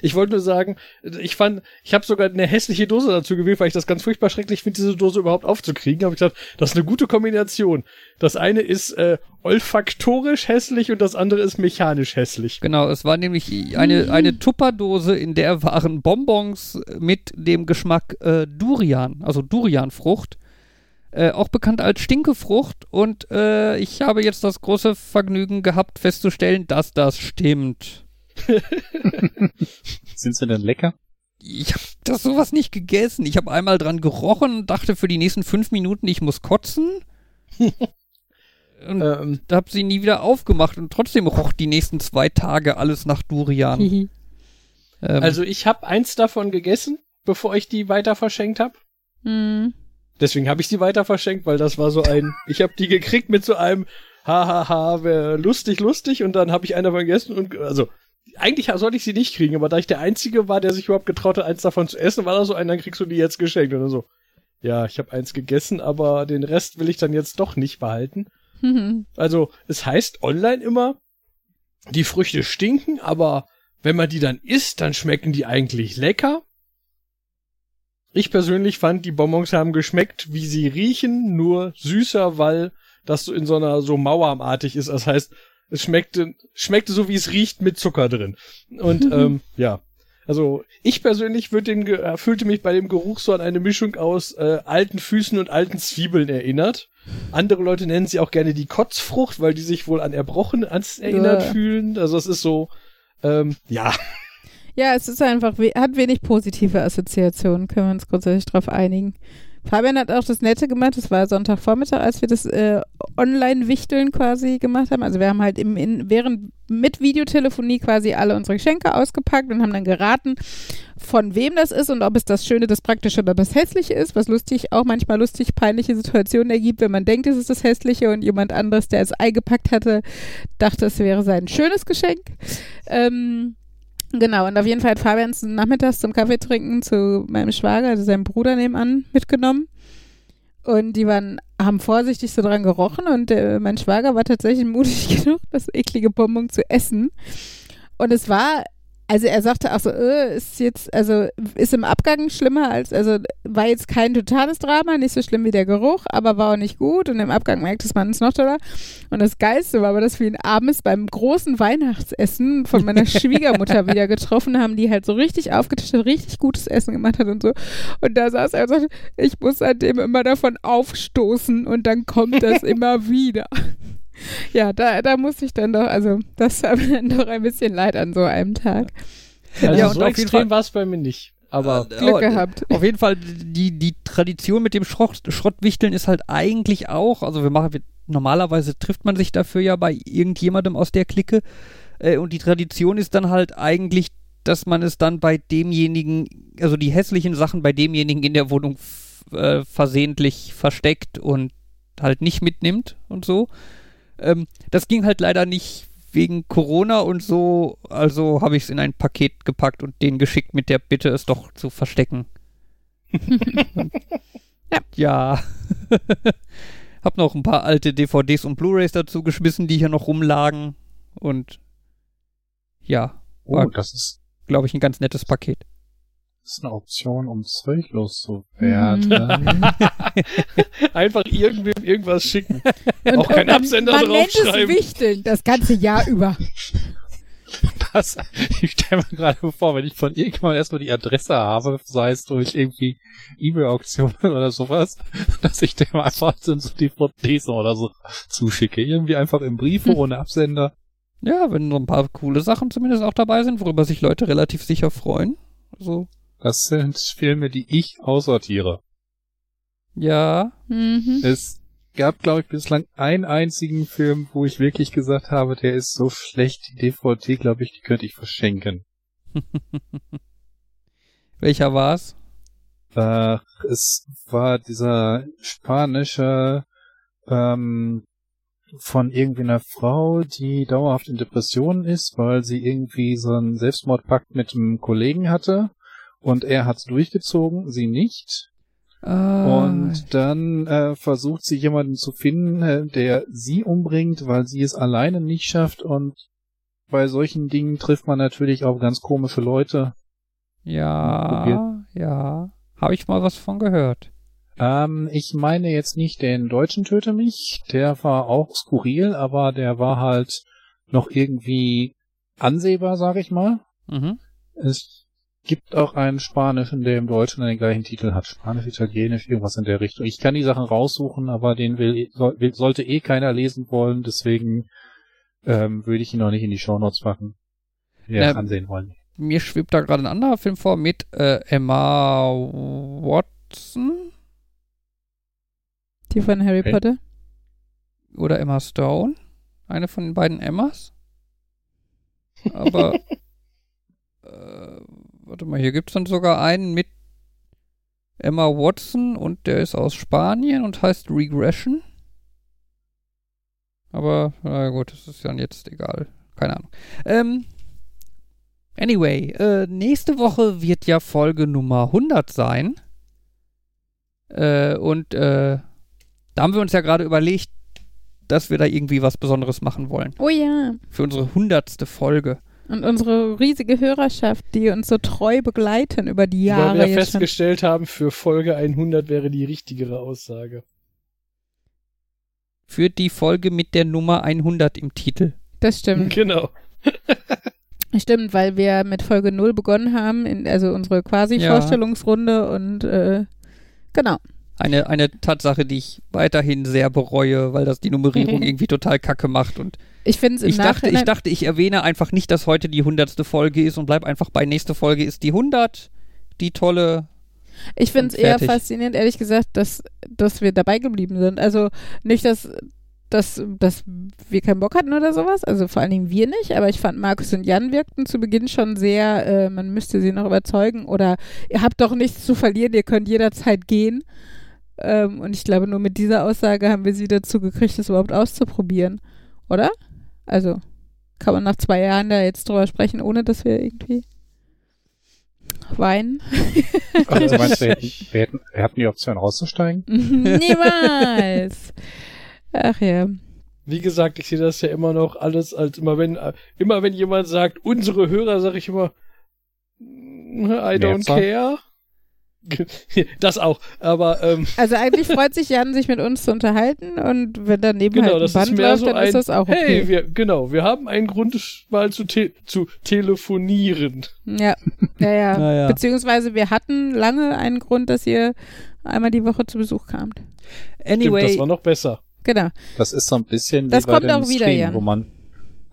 Ich wollte nur sagen, ich fand, ich habe sogar eine hässliche Dose dazu gewählt, weil ich das ganz furchtbar schrecklich finde, diese Dose überhaupt aufzukriegen. Habe ich gesagt, das ist eine gute Kombination. Das eine ist äh, olfaktorisch hässlich und das andere ist mechanisch hässlich. Genau, es war nämlich eine, eine Tupperdose, in der waren Bonbons mit dem Geschmack äh, Durian, also Durianfrucht. Äh, auch bekannt als Stinkefrucht. Und äh, ich habe jetzt das große Vergnügen gehabt, festzustellen, dass das stimmt. Sind sie denn lecker? Ich habe das sowas nicht gegessen. Ich habe einmal dran gerochen, dachte für die nächsten fünf Minuten, ich muss kotzen. und Ähm, habe sie nie wieder aufgemacht und trotzdem roch die nächsten zwei Tage alles nach Durian. Ähm, also ich habe eins davon gegessen, bevor ich die weiter verschenkt habe. Hm. Deswegen habe ich sie weiter verschenkt, weil das war so ein, ich habe die gekriegt mit so einem hahaha, wär lustig, lustig und dann habe ich einen davon gegessen und also eigentlich sollte ich sie nicht kriegen, aber da ich der einzige war, der sich überhaupt getraut hat, eins davon zu essen, war da so ein, dann kriegst du die jetzt geschenkt oder so. Ja, ich habe eins gegessen, aber den Rest will ich dann jetzt doch nicht behalten. Mhm. Also, es heißt online immer, die Früchte stinken, aber wenn man die dann isst, dann schmecken die eigentlich lecker. Ich persönlich fand, die Bonbons haben geschmeckt, wie sie riechen, nur süßer, weil das so in so einer so mauerartig ist. Das heißt, es schmeckte, schmeckte so, wie es riecht, mit Zucker drin. Und ähm, ja. Also ich persönlich würde den äh, fühlte mich bei dem Geruch so an eine Mischung aus äh, alten Füßen und alten Zwiebeln erinnert. Andere Leute nennen sie auch gerne die Kotzfrucht, weil die sich wohl an Erbrochen ans erinnert Bäh. fühlen. Also es ist so, ähm, ja, Ja, es ist einfach, hat wenig positive Assoziationen, können wir uns grundsätzlich drauf einigen. Fabian hat auch das Nette gemacht, das war Sonntagvormittag, als wir das äh, Online-Wichteln quasi gemacht haben. Also wir haben halt im, in, während mit Videotelefonie quasi alle unsere Geschenke ausgepackt und haben dann geraten, von wem das ist und ob es das Schöne, das Praktische oder das Hässliche ist, was lustig, auch manchmal lustig peinliche Situationen ergibt, wenn man denkt, es ist das Hässliche und jemand anderes, der es Ei gepackt hatte, dachte, es wäre sein schönes Geschenk. Ähm, Genau, und auf jeden Fall hat Fabian nachmittags zum Kaffee trinken zu meinem Schwager, also seinem Bruder nebenan, mitgenommen. Und die waren, haben vorsichtig so dran gerochen und äh, mein Schwager war tatsächlich mutig genug, das eklige Bonbon zu essen. Und es war, also er sagte auch so, äh, ist jetzt, also ist im Abgang schlimmer als, also war jetzt kein totales Drama, nicht so schlimm wie der Geruch, aber war auch nicht gut und im Abgang merkte man es noch toller. Und das Geilste war aber, dass wir ihn abends beim großen Weihnachtsessen von meiner Schwiegermutter wieder getroffen haben, die halt so richtig aufgetischt hat, richtig gutes Essen gemacht hat und so. Und da saß er und sagte, ich muss seitdem immer davon aufstoßen und dann kommt das immer wieder. Ja, da, da muss ich dann doch, also das hat mir dann doch ein bisschen leid an so einem Tag. also Ja, und so auf jeden extrem Fall- war es bei mir nicht. Aber Äh, Glück aber, gehabt. Auf jeden Fall, die, die Tradition mit dem Schrott, Schrottwichteln ist halt eigentlich auch, also wir machen, wir, normalerweise trifft man sich dafür ja bei irgendjemandem aus der Clique. Äh, und die Tradition ist dann halt eigentlich, dass man es dann bei demjenigen, also die hässlichen Sachen bei demjenigen in der Wohnung äh, versehentlich versteckt und halt nicht mitnimmt und so. Ähm, das ging halt leider nicht wegen Corona und so, also habe ich es in ein Paket gepackt und den geschickt mit der Bitte, es doch zu verstecken. Ja. Ja. hab noch ein paar alte DVDs und Blu-rays dazu geschmissen, die hier noch rumlagen und ja, Oh, War- das ist, glaube ich, ein ganz nettes Paket. Das ist eine Option, um Zeug loszuwerden. Mhm. einfach irgendwem irgendwas schicken. Und- Auch kein Absender man nennt es draufschreiben. Wichteln, das ganze Jahr über. Das, ich stelle mir gerade vor, wenn ich von irgendjemandem erstmal die Adresse habe, sei es durch irgendwie E-Mail-Auktionen oder sowas, dass ich dem einfach so DVDs oder so zuschicke. Irgendwie einfach im Brief Hm. ohne Absender. Ja, wenn so ein paar coole Sachen zumindest auch dabei sind, worüber sich Leute relativ sicher freuen. Also, Das sind Filme, die ich aussortiere. ja. Mhm. Es gab, glaube ich, bislang einen einzigen Film, wo ich wirklich gesagt habe, der ist so schlecht, die DVD, glaube ich, die könnte ich verschenken. Welcher war's? Äh, es war dieser spanische ähm, von irgendwie einer Frau, die dauerhaft in Depressionen ist, weil sie irgendwie so einen Selbstmordpakt mit einem Kollegen hatte und er hat's durchgezogen, sie nicht. Ah, Und dann äh, versucht sie jemanden zu finden, äh, der sie umbringt, weil sie es alleine nicht schafft. Und bei solchen Dingen trifft man natürlich auch ganz komische Leute. ja, ja. Habe ich mal was von gehört. Ähm, ich meine jetzt nicht den deutschen Töte mich, der war auch skurril, aber der war halt noch irgendwie ansehbar, sag ich mal. Mhm. Es gibt auch einen spanischen, der im Deutschen den gleichen Titel hat. Spanisch, Italienisch, irgendwas in der Richtung. Ich kann die Sachen raussuchen, aber den will, soll, will sollte eh keiner lesen wollen, deswegen ähm, würde ich ihn noch nicht in die Shownotes packen. Ja, Ähm, ansehen wollen. Mir schwebt da gerade ein anderer Film vor mit äh, Emma Watson Die von Harry Okay. Potter. oder Emma Stone. Eine von den beiden Emmas. Aber äh, warte mal, hier gibt's dann sogar einen mit Emma Watson und der ist aus Spanien und heißt Regression. Aber, na gut, das ist dann jetzt egal. Keine Ahnung. Ähm, anyway, äh, nächste Woche wird ja Folge Nummer 100 sein. Äh, und äh, da haben wir uns ja gerade überlegt, dass wir da irgendwie was Besonderes machen wollen. Oh ja. Für unsere hundertste Folge. Und unsere riesige Hörerschaft, die uns so treu begleiten über die Weil Jahre wir jetzt schon. festgestellt haben, für Folge 100 wäre die richtigere Aussage. Für die Folge mit der Nummer 100 im Titel. Das stimmt. Genau. Stimmt, weil wir mit Folge 0 begonnen haben, in, also unsere quasi Ja. Vorstellungsrunde und äh, genau. Eine, eine Tatsache, die ich weiterhin sehr bereue, weil das die Nummerierung irgendwie total kacke macht. Und Ich finde es im ich dachte, ich dachte, ich erwähne einfach nicht, dass heute die hundertste Folge ist und bleib einfach bei nächste Folge ist die 100. Die tolle. Ich finde es eher faszinierend, ehrlich gesagt, dass, dass wir dabei geblieben sind. Also nicht, dass, dass, dass wir keinen Bock hatten oder sowas. Also vor allen Dingen wir nicht. Aber ich fand, Markus und Jan wirkten zu Beginn schon sehr, äh, man müsste sie noch überzeugen. Oder ihr habt doch nichts zu verlieren, ihr könnt jederzeit gehen. Ähm, und ich glaube, nur mit dieser Aussage haben wir sie dazu gekriegt, das überhaupt auszuprobieren. Oder? Also kann man nach zwei Jahren da jetzt drüber sprechen, ohne dass wir irgendwie weinen? Also meinst du, wir hätten, wir, hätten, wir hatten die Option auszusteigen? Niemals. Ach ja. Wie gesagt, ich sehe das ja immer noch alles als immer wenn immer wenn jemand sagt unsere Hörer, sage ich immer I don't Mehrzahl? care. Das auch, aber ähm, Also eigentlich freut sich Jan, sich mit uns zu unterhalten und wenn daneben genau, halt ein Band läuft, so dann ein ist das auch okay. Hey, wir genau, wir haben einen Grund mal zu te zu telefonieren. ja, ja, ja. Naja. Beziehungsweise wir hatten lange einen Grund, dass ihr einmal die Woche zu Besuch kamt. Stimmt, Anyway, das war noch besser. Genau. Das ist so ein bisschen Das wie bei kommt dem auch wieder, Stream, Jan. wo man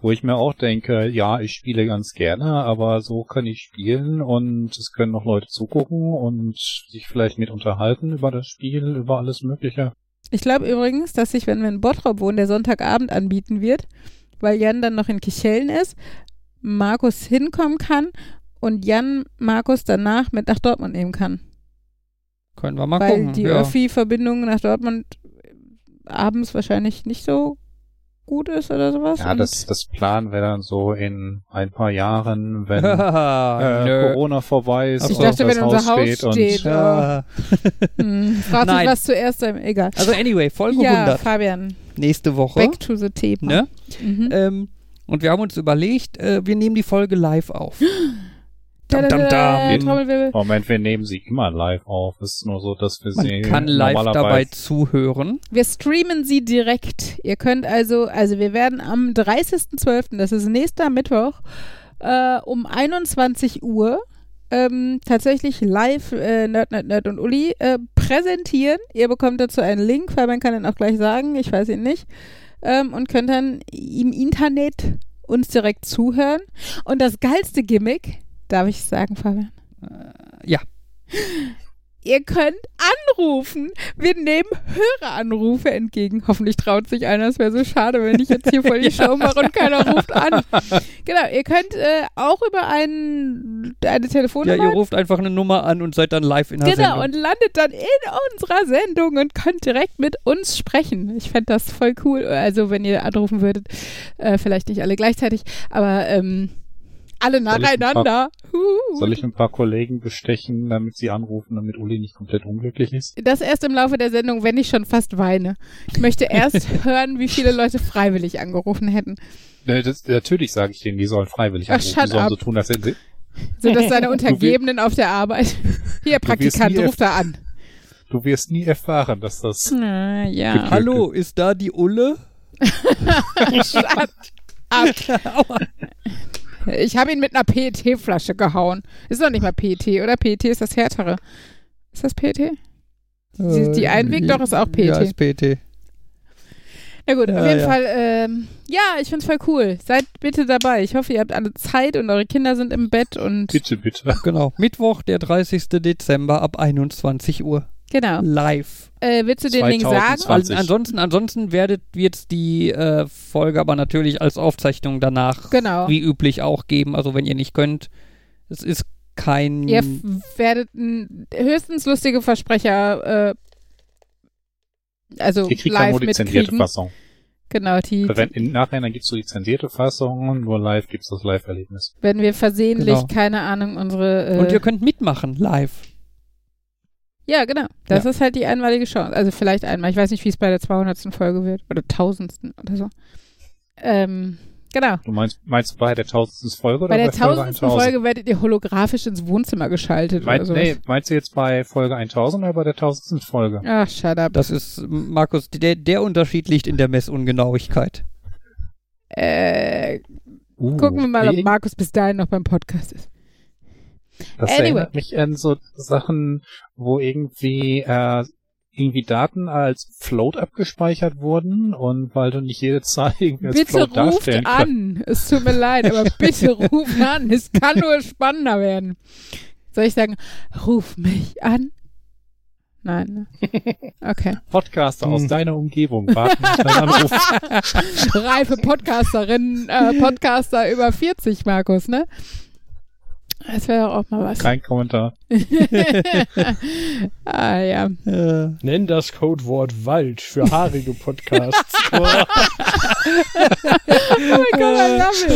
Wo ich mir auch denke, ja, ich spiele ganz gerne, aber so kann ich spielen und es können noch Leute zugucken und sich vielleicht mit unterhalten über das Spiel, über alles Mögliche. Ich glaube übrigens, dass sich, wenn wir in Bottrop wohnen, der Sonntagabend anbieten wird, weil Jan dann noch in Kichellen ist, Markus hinkommen kann und Jan Markus danach mit nach Dortmund nehmen kann. Können wir mal weil gucken. die ja. Öffi-Verbindung nach Dortmund abends wahrscheinlich nicht so gut ist oder sowas. Ja, Und das, das planen wir dann so in ein paar Jahren, wenn äh. Corona vorbei ist Ich und dachte, das wenn unser Haus steht, steht. und Ja. Hm, fragt sich, Nein. was zuerst sein. Egal. Also anyway, Folge ja, 100 Fabian, nächste Woche. back to the Thema. Ne? Mhm. Ähm, und wir haben uns überlegt, äh, wir nehmen die Folge live auf. Da, da, dam, da, dam. Trommelwirbel. Moment, wir nehmen sie immer live auf. Es ist nur so, dass wir Man sie kann live dabei zuhören. Wir streamen sie direkt. Ihr könnt also, also wir werden am 30.12., das ist nächster Mittwoch, äh, um 21 Uhr ähm, tatsächlich live äh, Nerd, Nerd, Nerd und Uli äh, präsentieren. Ihr bekommt dazu einen Link, Fabian kann ihn auch gleich sagen, ich weiß ihn nicht. Ähm, und könnt dann im Internet uns direkt zuhören. Und das geilste Gimmick, darf ich sagen, Fabian? ja. Ihr könnt anrufen. Wir nehmen Höreranrufe entgegen. Hoffentlich traut sich einer. Es wäre so schade, wenn ich jetzt hier voll die Show mache und keiner ruft an. Genau, ihr könnt äh, auch über ein, eine Ja, Telefonnummer. ihr ruft einfach eine Nummer an und seid dann live in der genau, Sendung. und landet dann in unserer Sendung und könnt direkt mit uns sprechen. Ich fände das voll cool. Also, wenn ihr anrufen würdet, äh, vielleicht nicht alle gleichzeitig, aber ähm, alle Soll ich ein nacheinander. Soll ich ein paar Kollegen bestechen, damit sie anrufen, damit Uli nicht komplett unglücklich ist? Das erst im Laufe der Sendung, wenn ich schon fast weine. Ich möchte erst hören, wie viele Leute freiwillig angerufen hätten. Ne, das, natürlich sage ich denen, die sollen freiwillig Ach, anrufen. Die sollen up. so tun, als hätten sie. Sind das seine Untergebenen auf der Arbeit? Hier, Praktikant, ruf da an. Du wirst nie erfahren, dass das. Na, ja. Hallo, ist da die Ulle? Shut up. Ich habe ihn mit einer PET-Flasche gehauen. Ist doch nicht mal PET, oder? PET ist das härtere. Ist das PET? Die- die Einweg doch ist auch PET. Ja, ist PET. Na gut, auf Ja, jeden ja. Fall, ähm, ja, ich find's voll cool. Seid bitte dabei. Ich hoffe, ihr habt alle Zeit und eure Kinder sind im Bett und Bitte, bitte. Genau. Mittwoch, der 30. Dezember ab 21 Uhr. Genau. Live. Äh, willst du den Link sagen? 2020. An, ansonsten, ansonsten werdet jetzt die äh, Folge aber natürlich als Aufzeichnung danach Genau. wie üblich auch geben. Also wenn ihr nicht könnt, es ist kein Ihr werdet höchstens lustige Versprecher, äh, also Ihr kriegt dann live nur die zensierte. Fassung. Genau, die, Wenn, Im Nachhinein gibt's so die zensierte Fassung, nur live gibt's das Live-Erlebnis. wenn wir versehentlich, Genau. keine Ahnung, unsere, äh, und ihr könnt mitmachen live. Ja, genau. Das Ja. ist halt die einmalige Chance. Also vielleicht einmal. Ich weiß nicht, wie es bei der 200. Folge wird. Oder 1000. oder so. Ähm, genau. Du meinst, meinst du bei der tausendsten Folge oder Bei der bei Folge 1000. 1000? Folge werdet ihr holographisch ins Wohnzimmer geschaltet Mein, oder sowas. nee, meinst du jetzt bei Folge 1000 oder bei der tausendsten Folge? Ach, shut up. Das ist, Markus, der, der Unterschied liegt in der Messungenauigkeit. Äh, Uh, gucken wir mal, ob Markus bis dahin noch beim Podcast ist. Das Anyway. erinnert mich an so Sachen, wo irgendwie äh, irgendwie Daten als Float abgespeichert wurden und weil du nicht jede Zahl irgendwie als Bitte Float ruft darstellen kannst. an. Es tut mir leid, aber bitte ruft an. Es kann nur spannender werden. Soll ich sagen, ruf mich an? Nein. ne? Okay. Podcaster aus Hm. deiner Umgebung warten auf deinen Anruf. Reife Podcasterin, äh, Podcaster über 40, Markus, ne? Das wäre doch auch mal was. Kein Kommentar. ah, ja. Äh, Nenn das Codewort Wald für haarige Podcasts. Oh mein Gott, I.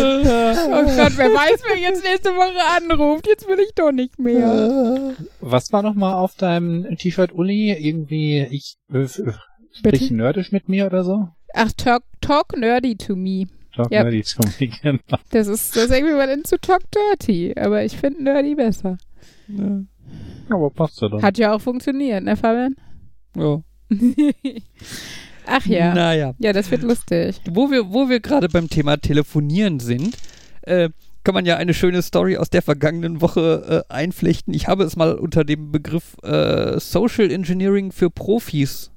Oh Gott, wer weiß, wer jetzt nächste Woche anruft. Jetzt will ich doch nicht mehr. Was war noch mal auf deinem T-Shirt, Uli? Irgendwie, ich äh, sprich Bitte? nerdisch mit mir oder so? Ach, talk, talk nerdy to me. Talk Ja. nerdy me, genau. Das ist das Äquivalent zu talk dirty. Aber ich finde nerdy besser. Aber passt ja dann. Hat ja auch funktioniert, ne, Fabian? ja. Ach ja. Naja. Ja, das wird lustig. Wo wir, wo wir gerade beim Thema Telefonieren sind, äh, kann man ja eine schöne Story aus der vergangenen Woche äh, einflechten. Ich habe es mal unter dem Begriff äh, Social Engineering für Profis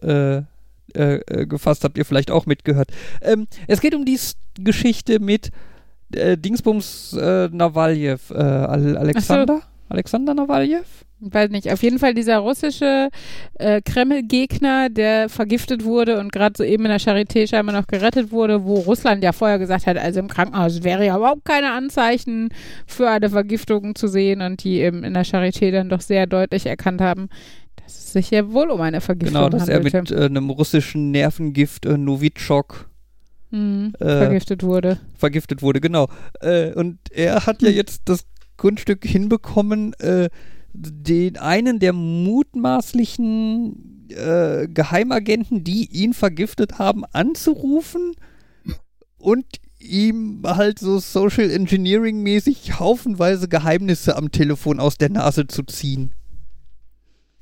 äh, äh, äh, gefasst, habt ihr vielleicht auch mitgehört. Ähm, es geht um die S Geschichte mit äh, Dingsbums äh, Nawaljew, äh, Al Alexander? Alexander Nawaljew? weiß nicht, auf jeden Fall dieser russische äh, Kreml-Gegner, der vergiftet wurde und gerade soeben in der Charité scheinbar noch gerettet wurde, wo Russland ja vorher gesagt hat, also im Krankenhaus wäre ja überhaupt keine Anzeichen für eine Vergiftung zu sehen und die eben in der Charité dann doch sehr deutlich erkannt haben, dass es sich ja wohl um eine Vergiftung Genau, dass er handelte. mit äh, einem russischen Nervengift äh, Novichok Mhm, äh, vergiftet wurde. vergiftet wurde, genau. Äh, und er hat ja jetzt das Kunststück hinbekommen, äh, den einen der mutmaßlichen äh, Geheimagenten, die ihn vergiftet haben, anzurufen und ihm halt so Social Engineering mäßig haufenweise Geheimnisse am Telefon aus der Nase zu ziehen.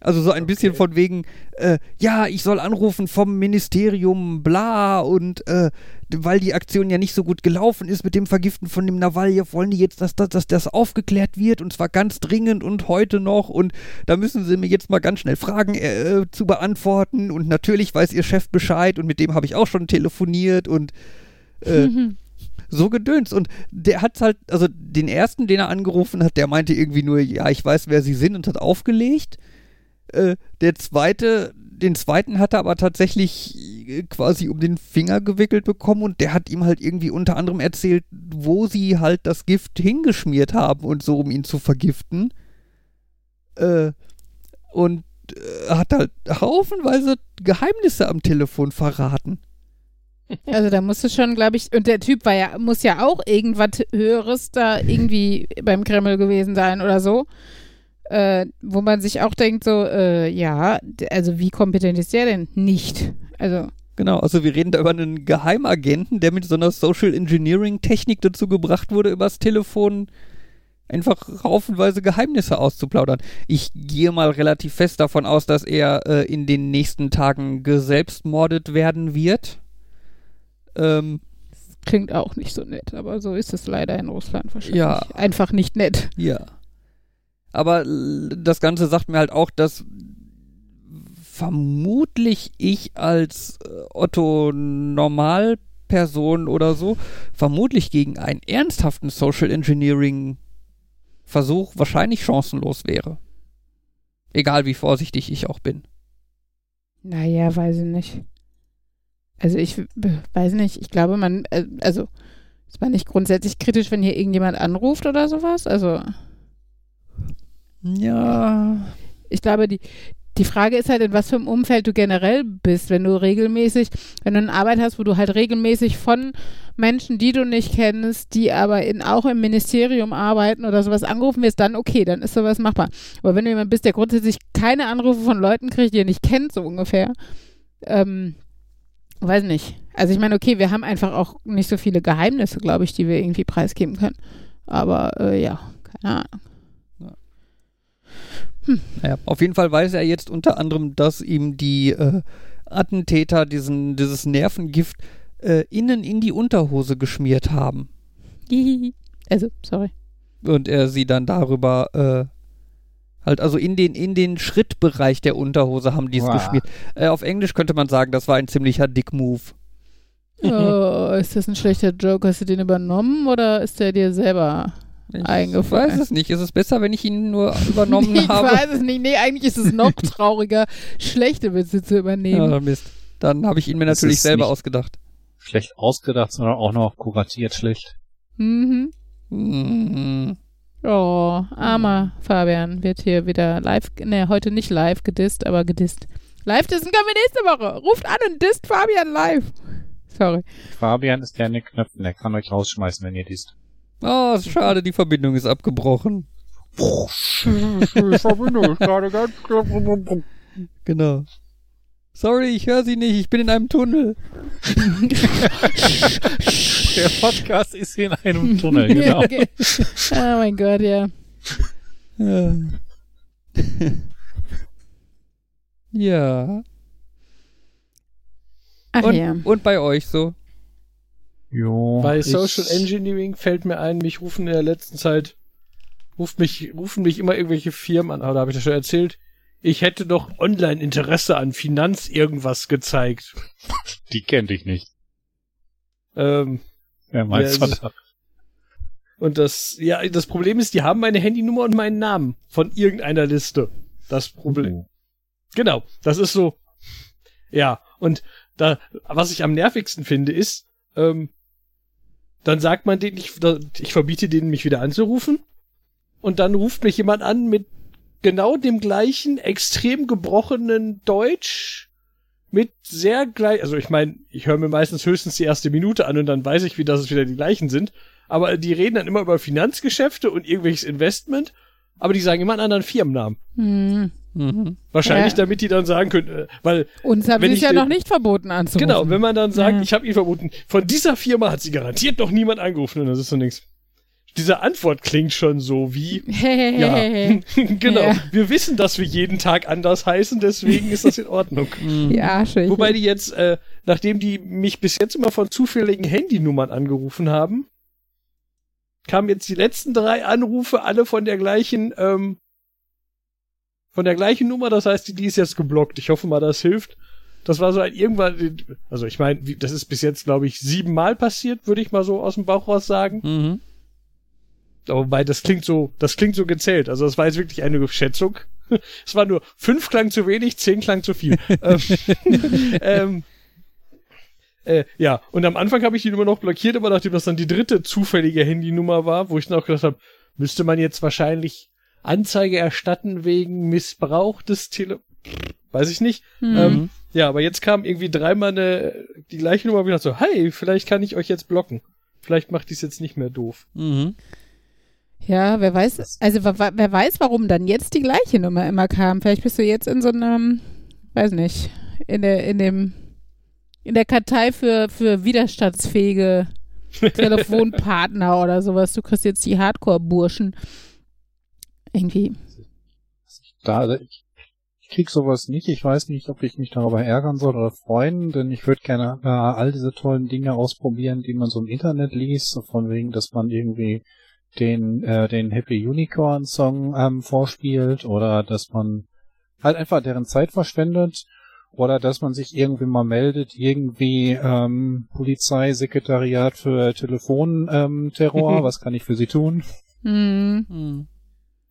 Also so ein bisschen von wegen, äh, ja, ich soll anrufen vom Ministerium, bla, und äh, weil die Aktion ja nicht so gut gelaufen ist mit dem Vergiften von dem Nawaljew, wollen die jetzt, dass, dass, dass das aufgeklärt wird und zwar ganz dringend und heute noch und da müssen sie mir jetzt mal ganz schnell Fragen äh, zu beantworten und natürlich weiß ihr Chef Bescheid und mit dem habe ich auch schon telefoniert und äh, so gedöns. Und der hat halt, also den ersten, den er angerufen hat, der meinte irgendwie nur, ja, ich weiß, wer sie sind und hat aufgelegt. Äh, der zweite, den zweiten hat er aber tatsächlich äh, quasi um den Finger gewickelt bekommen und der hat ihm halt irgendwie unter anderem erzählt, wo sie halt das Gift hingeschmiert haben und so, um ihn zu vergiften. Äh, und äh, hat halt haufenweise Geheimnisse am Telefon verraten. Also da musste schon, glaube ich, und der Typ war ja, muss ja auch irgendwas Höheres da irgendwie beim Kreml gewesen sein oder so. Äh, wo man sich auch denkt, so, äh, ja, also wie kompetent ist der denn? Nicht. Also, Genau, also wir reden da über einen Geheimagenten, der mit so einer Social Engineering Technik dazu gebracht wurde, übers Telefon einfach haufenweise Geheimnisse auszuplaudern. Ich gehe mal relativ fest davon aus, dass er äh, in den nächsten Tagen geselbstmordet werden wird. Ähm, klingt auch nicht so nett, aber so ist es leider in Russland wahrscheinlich. Ja. Einfach nicht nett. Ja. Aber das Ganze sagt mir halt auch, dass vermutlich ich als äh, Otto Normalperson oder so vermutlich gegen einen ernsthaften Social Engineering Versuch wahrscheinlich chancenlos wäre. Egal wie vorsichtig ich auch bin. Naja, weiß ich nicht. Also ich weiß nicht, ich glaube, man, äh, also ist man nicht grundsätzlich kritisch, wenn hier irgendjemand anruft oder sowas? Also Ja. ich glaube, die, die Frage ist halt, in was für einem Umfeld du generell bist, wenn du regelmäßig, wenn du eine Arbeit hast, wo du halt regelmäßig von Menschen, die du nicht kennst, die aber in, auch im Ministerium arbeiten oder sowas angerufen wirst, dann okay, dann ist sowas machbar. Aber wenn du jemand bist, der grundsätzlich keine Anrufe von Leuten kriegt, die er nicht kennt, so ungefähr, ähm, weiß nicht. Also ich meine, okay, wir haben einfach auch nicht so viele Geheimnisse, glaube ich, die wir irgendwie preisgeben können. Aber äh, ja, keine Ahnung. Naja, auf jeden Fall weiß er jetzt unter anderem, dass ihm die äh, Attentäter diesen, dieses Nervengift äh, innen in die Unterhose geschmiert haben. Also, sorry. Und er sie dann darüber äh, halt, also in den, in den Schrittbereich der Unterhose haben die es Wow. geschmiert. Äh, auf Englisch könnte man sagen, das war ein ziemlicher Dick-Move. Oh, ist das ein schlechter Joke? Hast du den übernommen oder ist der dir selber Ich eingefallen? weiß es nicht. Ist es besser, wenn ich ihn nur übernommen ich habe? weiß es nicht. Nee, eigentlich ist es noch trauriger, schlechte Witze zu übernehmen. Ja, Mist. Dann habe ich ihn mir Das natürlich ist selber nicht- ausgedacht. Schlecht ausgedacht, sondern auch noch kuratiert schlecht. Mhm. Mhm. Oh, armer Fabian wird hier wieder live, ne, heute nicht live gedisst, aber gedisst. Live dissen können wir nächste Woche. Ruft an und disst Fabian live. Sorry. Fabian ist der in den Knöpfen, der kann euch rausschmeißen, wenn ihr disst. Oh, ist schade, die Verbindung ist abgebrochen. Genau. Sorry, ich höre Sie nicht, ich bin in einem Tunnel. Der Podcast ist in einem Tunnel, genau. Okay. Oh mein Gott, ja. Ja. ja. Ach Und, ja. und bei euch so? Jo, Bei Social Engineering fällt mir ein, mich rufen in der letzten Zeit, ruft mich, rufen mich immer irgendwelche Firmen an, aber da habe ich das schon erzählt, ich hätte doch online Interesse an Finanz irgendwas gezeigt. Die kennt ich nicht. Ähm, Wer meinst Ja, du es- da? und das, ja, das Problem ist, die haben meine Handynummer und meinen Namen von irgendeiner Liste. Das Problem. Genau, das ist so. Ja, und da, was ich am nervigsten finde, ist, ähm, dann sagt man denen, ich, ich verbiete denen, mich wieder anzurufen. Und dann ruft mich jemand an mit genau dem gleichen, extrem gebrochenen Deutsch. Mit sehr gleich, also ich meine, ich höre mir meistens höchstens die erste Minute an und dann weiß ich, wie das es wieder die gleichen sind. Aber die reden dann immer über Finanzgeschäfte und irgendwelches Investment. Aber die sagen immer einen anderen Firmennamen. Hm. Mhm. Wahrscheinlich, Ja. damit die dann sagen können, äh, weil Uns haben sie ja den- noch nicht verboten anzurufen. Genau, wenn man dann sagt, Ja. ich habe ihn verboten, von dieser Firma hat sie garantiert noch niemand angerufen und das ist so nichts. Diese Antwort klingt schon so wie, ja, genau, Ja. wir wissen, dass wir jeden Tag anders heißen, deswegen ist das in Ordnung. Mhm. Die Arsche. Wobei die jetzt, äh, nachdem die mich bis jetzt immer von zufälligen Handynummern angerufen haben, kamen jetzt die letzten drei Anrufe alle von der gleichen, ähm, von der gleichen Nummer, das heißt, die, die ist jetzt geblockt. Ich hoffe mal, das hilft. Das war so ein irgendwann, also ich meine, das ist bis jetzt, glaube ich, siebenmal passiert, würde ich mal so aus dem Bauch raus sagen. Mhm. Aber wobei, das klingt so, das klingt so gezählt. Also das war jetzt wirklich eine Schätzung. Es war nur fünf klang zu wenig, zehn klang zu viel. ähm, ähm, äh, ja, und am Anfang habe ich die Nummer noch blockiert, aber nachdem das dann die dritte zufällige Handynummer war, wo ich dann auch gedacht habe, müsste man jetzt wahrscheinlich Anzeige erstatten wegen Missbrauch des Tele... Weiß ich nicht. Hm. Ähm, ja, aber jetzt kam irgendwie dreimal eine, die gleiche Nummer wieder so, hey, vielleicht kann ich euch jetzt blocken. Vielleicht macht dies jetzt nicht mehr doof. Mhm. Ja, wer weiß, also wer, wer weiß, warum dann jetzt die gleiche Nummer immer kam. Vielleicht bist du jetzt in so einem, weiß nicht, in der, in dem, in der Kartei für, für widerstandsfähige Telefonpartner oder sowas. Du kriegst jetzt die Hardcore-Burschen. Irgendwie. Da, ich, ich krieg sowas nicht. Ich weiß nicht, ob ich mich darüber ärgern soll oder freuen, denn ich würde gerne äh, all diese tollen Dinge ausprobieren, die man so im Internet liest, so von wegen, dass man irgendwie den, äh, den Happy Unicorn Song ähm, vorspielt oder dass man halt einfach deren Zeit verschwendet oder dass man sich irgendwie mal meldet, irgendwie ähm, Polizeisekretariat für Telefonterror, ähm, Terror, was kann ich für Sie tun? Hm. Mhm.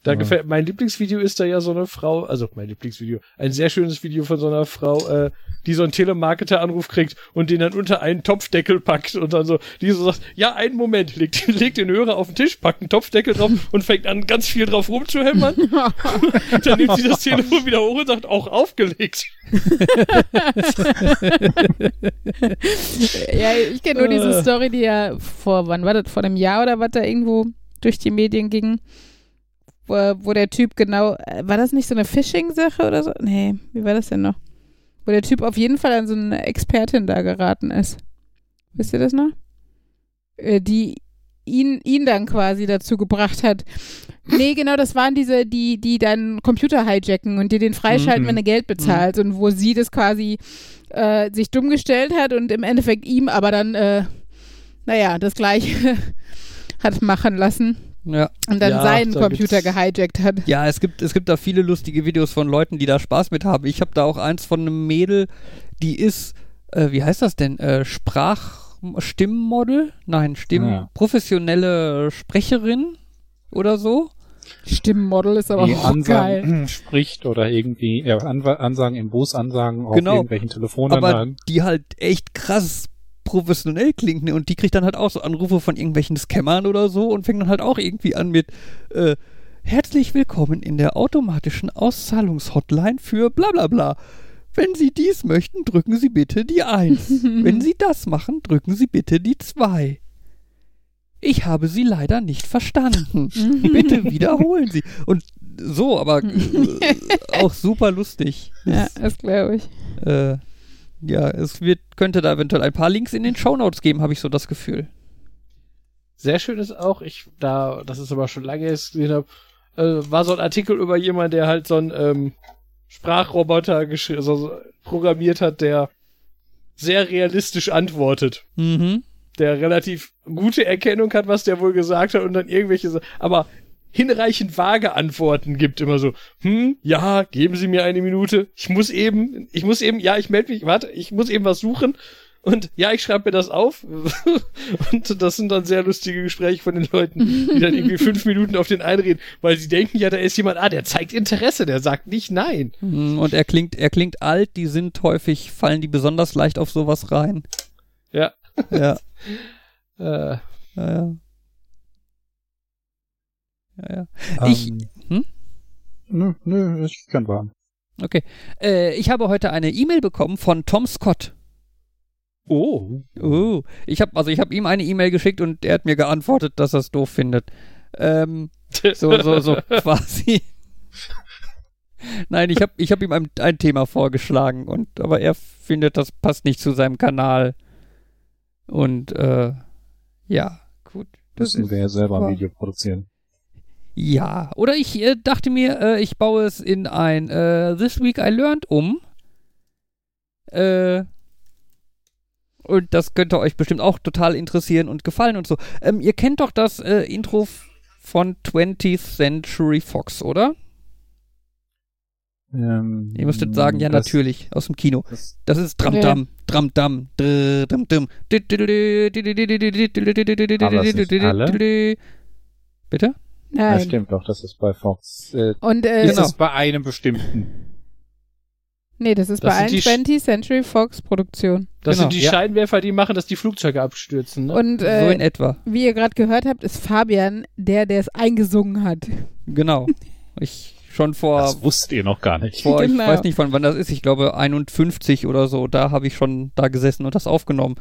Da Ja. gefällt, mein Lieblingsvideo ist da ja so eine Frau, also mein Lieblingsvideo, ein sehr schönes Video von so einer Frau, äh, die so einen Telemarketer-Anruf kriegt und den dann unter einen Topfdeckel packt und dann so, die so sagt, ja, einen Moment, legt, legt den Hörer auf den Tisch, packt einen Topfdeckel drauf und fängt an, ganz viel drauf rumzuhämmern. dann nimmt sie das Telefon wieder hoch und sagt, auch aufgelegt. ja, ich kenne nur diese Äh. Story, die ja vor, wann war das, vor einem Jahr oder was da irgendwo durch die Medien ging, wo, wo der Typ genau, äh, war das nicht so eine Phishing-Sache oder so? Nee, wie war das denn noch? Wo der Typ auf jeden Fall an so eine Expertin da geraten ist. Wisst ihr das noch? Äh, Die ihn, ihn dann quasi dazu gebracht hat. Nee, genau, das waren diese, die, die dann Computer hijacken und dir den freischalten, Mhm. wenn du Geld bezahlst und wo sie das quasi äh, sich dumm gestellt hat und im Endeffekt ihm aber dann, äh, naja, das gleiche hat machen lassen Ja. und dann Ja, seinen da Computer gehijackt hat. Ja, es gibt, es gibt da viele lustige Videos von Leuten, die da Spaß mit haben. Ich habe da auch eins von einem Mädel, die ist, äh, wie heißt das denn? Äh, Sprachstimmmodel? Nein, Stimm, Ja. professionelle Sprecherin oder so. Stimmmodel ist aber die auch geil. Ansagen spricht oder irgendwie ja, Anwa- Ansagen im Bus, Ansagen auf Genau. irgendwelchen Aber Telefonanlagen. die halt echt krass professionell klingt ne? und die kriegt dann halt auch so Anrufe von irgendwelchen Scammern oder so und fängt dann halt auch irgendwie an mit äh, Herzlich willkommen in der automatischen Auszahlungshotline für bla bla bla. Wenn Sie dies möchten, drücken Sie bitte die 1. Wenn Sie das machen, drücken Sie bitte die 2. Ich habe Sie leider nicht verstanden. bitte wiederholen Sie. Und so, aber äh, auch super lustig. Ja, das glaube ich. Äh, ja, es wird, könnte da eventuell ein paar Links in den Shownotes geben, habe ich so das Gefühl. Sehr schön ist auch, ich, da, das ist aber schon lange jetzt gesehen habe, äh, war so ein Artikel über jemanden, der halt so einen ähm, Sprachroboter geschri- so, programmiert hat, der sehr realistisch antwortet. Mhm. Der relativ gute Erkennung hat, was der wohl gesagt hat und dann irgendwelche, aber hinreichend vage Antworten gibt, immer so, hm, ja, geben Sie mir eine Minute, ich muss eben, ich muss eben, ja, ich melde mich, warte, ich muss eben was suchen und ja, ich schreibe mir das auf und das sind dann sehr lustige Gespräche von den Leuten, die dann irgendwie fünf Minuten auf den einreden, weil sie denken ja, da ist jemand, ah, der zeigt Interesse, der sagt nicht nein. Hm, Und er klingt, er klingt alt, die sind häufig, fallen die besonders leicht auf sowas rein. Ja. Ja, Äh, ja, ja. Ja, ja. Ich- Ähm, hm? Nö, nö, ich kann warten. Okay. Äh, ich habe heute eine E-Mail bekommen von Tom Scott. oh. Oh, ich habe also ich habe ihm eine E-Mail geschickt und er hat mir geantwortet, dass er es doof findet. Ähm, so so so quasi. Nein, ich habe ich habe ihm ein, ein Thema vorgeschlagen und aber er findet, das passt nicht zu seinem Kanal. Und äh, ja, gut. Das Müssen wir ja selber ein. Video produzieren. Ja, oder ich äh, dachte mir, äh, ich baue es in ein äh, This Week I Learned um. Äh, und das könnte euch bestimmt auch total interessieren und gefallen und so. Ähm, ihr kennt doch das äh, Intro von 20th Century Fox, oder? Ähm, Ihr müsstet sagen, ja, das- natürlich, aus dem Kino. Das, Das ist Dram Dam, Dram Dam, Dr- Dum Dum. alle? Bitte? Ja, Nein. stimmt doch, das ist bei Fox. Äh, Und äh, Ist Genau. das bei einem bestimmten? nee, das ist Das bei allen sind die Sch- 20th Century Fox Produktionen. Das Genau, sind die ja. Scheinwerfer, die machen, dass die Flugzeuge abstürzen, ne? Und So äh, in etwa. wie ihr gerade gehört habt, ist Fabian der, der es eingesungen hat. Genau. Ich schon vor Das wusstet ihr noch gar nicht. Boah, Genau. ich weiß nicht, von wann das ist. Ich glaube 51 oder so. Da habe ich schon da gesessen und das aufgenommen.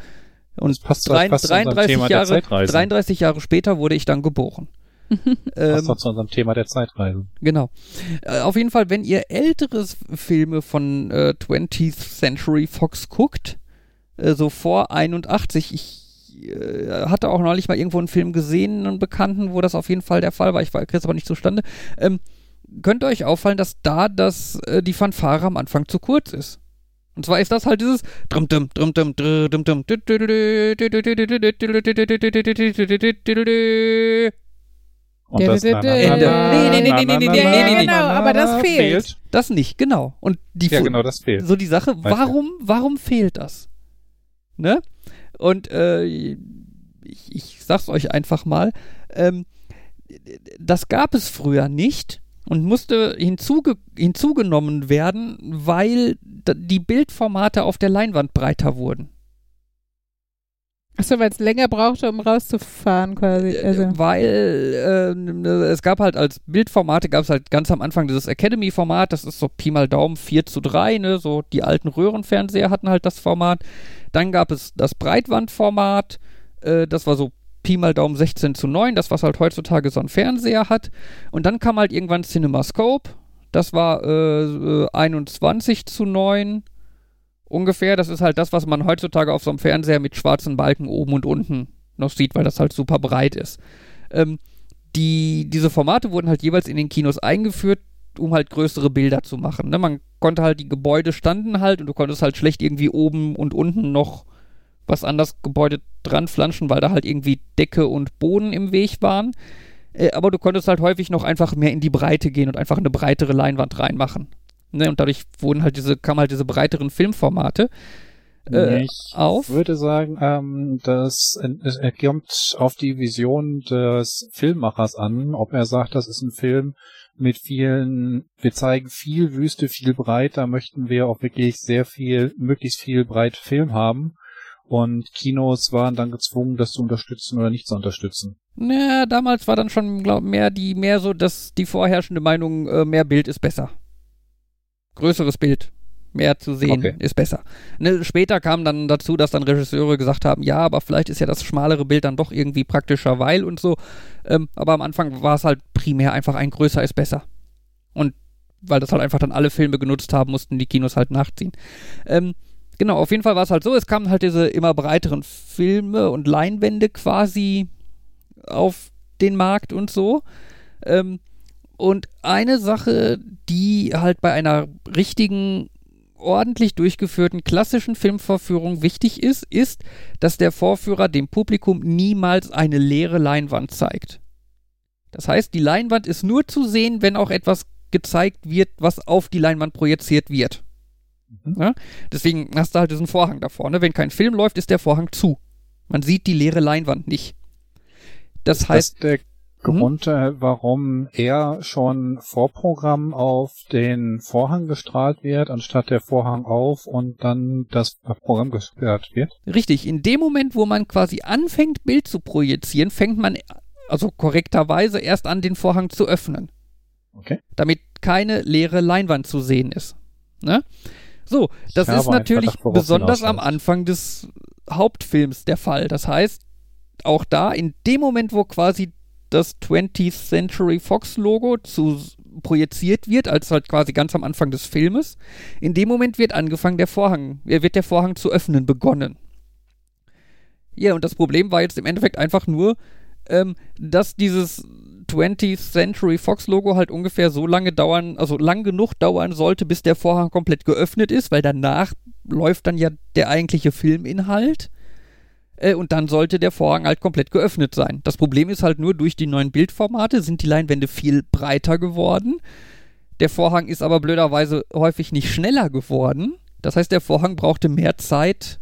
Und Das passt drei- fast zu unserem 33 Thema der Jahre, Zeitreisen. 33 Jahre später wurde ich dann geboren. Passt ähm, doch zu unserem Thema der Zeitreisen. genau. Äh, auf jeden Fall, wenn ihr ältere Filme von äh, 20th Century Fox guckt, äh, so vor 81, ich äh, hatte auch neulich mal irgendwo einen Film gesehen, einen Bekannten, wo das auf jeden Fall der Fall war. Ich war krieg's aber nicht zustande. Ähm, könnte euch auffallen, dass da das, äh, die Fanfare am Anfang zu kurz ist. Und zwar ist das halt dieses Und Der- das Ende. Nee, nee, nee, nee, nee, nee, nee, na, nee, na, genau, na, aber das fehlt. Das nicht, genau. Und die Ja, genau, das fehlt. so die Sache, warum, warum fehlt das? Ne? Und äh, ich, ich sag's euch einfach mal, ähm, das gab es früher nicht und musste hinzuge hinzugenommen werden, weil die Bildformate auf der Leinwand breiter wurden. Achso, weil es länger brauchte, um rauszufahren quasi. Also. Weil äh, es gab halt als Bildformate, gab es halt ganz am Anfang dieses Academy-Format, das ist so Pi mal Daumen 4 zu 3, ne? so die alten Röhrenfernseher hatten halt das Format. Dann gab es das Breitbandformat, äh, das war so Pi mal Daumen 16 zu 9, das was halt heutzutage so ein Fernseher hat. Und dann kam halt irgendwann CinemaScope, das war äh, äh, 21 zu 9 ungefähr. Das ist halt das, was man heutzutage auf so einem Fernseher mit schwarzen Balken oben und unten noch sieht, weil das halt super breit ist. Ähm, die, diese Formate wurden halt jeweils in den Kinos eingeführt, um halt größere Bilder zu machen. Ne? Man konnte halt, die Gebäude standen halt und du konntest halt schlecht irgendwie oben und unten noch was an das Gebäude dran flanschen, weil da halt irgendwie Decke und Boden im Weg waren. Äh, aber du konntest halt häufig noch einfach mehr in die Breite gehen und einfach eine breitere Leinwand reinmachen. Ne? Und dadurch wurden halt diese, kamen halt diese breiteren Filmformate äh, ich auf. würde sagen, ähm, das kommt auf die Vision des Filmemachers an, ob er sagt, das ist ein Film mit vielen, wir zeigen viel Wüste, viel breit, da möchten wir auch wirklich sehr viel, möglichst viel breit Film haben. Und Kinos waren dann gezwungen, das zu unterstützen oder nicht zu unterstützen. Naja, damals war dann schon glaub, mehr die mehr so, dass die vorherrschende Meinung, äh, mehr Bild ist besser. Größeres Bild, mehr zu sehen Okay. ist besser. Ne, später kam dann dazu, dass dann Regisseure gesagt haben, ja, aber vielleicht ist ja das schmalere Bild dann doch irgendwie praktischer, weil und so. Ähm, aber am Anfang war es halt primär einfach ein größer ist besser. Und weil das halt einfach dann alle Filme genutzt haben, mussten die Kinos halt nachziehen. Ähm, genau, auf jeden Fall war es halt so, es kamen halt diese immer breiteren Filme und Leinwände quasi auf den Markt und so. Ähm, und eine Sache, die halt bei einer richtigen, ordentlich durchgeführten klassischen Filmvorführung wichtig ist, ist, dass der Vorführer dem Publikum niemals eine leere Leinwand zeigt. Das heißt, die Leinwand ist nur zu sehen, wenn auch etwas gezeigt wird, was auf die Leinwand projiziert wird. Mhm. Ja? Deswegen hast du halt diesen Vorhang da vorne. Wenn kein Film läuft, ist der Vorhang zu. Man sieht die leere Leinwand nicht. Das Ist heißt, das der Grund, äh, warum er schon Vorprogramm auf den Vorhang gestrahlt wird, anstatt der Vorhang auf und dann das Programm gesperrt wird? Richtig, in dem Moment, wo man quasi anfängt, Bild zu projizieren, fängt man also korrekterweise erst an, den Vorhang zu öffnen. Okay. Damit keine leere Leinwand zu sehen ist. Ne? So, das ist natürlich Verdacht, besonders am. Anfang des Hauptfilms der Fall. Das heißt, auch da, in dem Moment, wo quasi das 20th Century Fox Logo zu projiziert wird, als halt quasi ganz am Anfang des Filmes, in dem Moment wird angefangen, der Vorhang, äh, wird der Vorhang zu öffnen begonnen. Ja, und das Problem war jetzt im Endeffekt einfach nur, ähm, dass dieses 20th Century Fox Logo halt ungefähr so lange dauern, also lang genug dauern sollte, bis der Vorhang komplett geöffnet ist, weil danach läuft dann ja der eigentliche Filminhalt. Äh, und dann sollte der Vorhang halt komplett geöffnet sein. Das Problem ist halt nur, durch die neuen Bildformate sind die Leinwände viel breiter geworden. Der Vorhang ist aber blöderweise häufig nicht schneller geworden. Das heißt, der Vorhang brauchte mehr Zeit,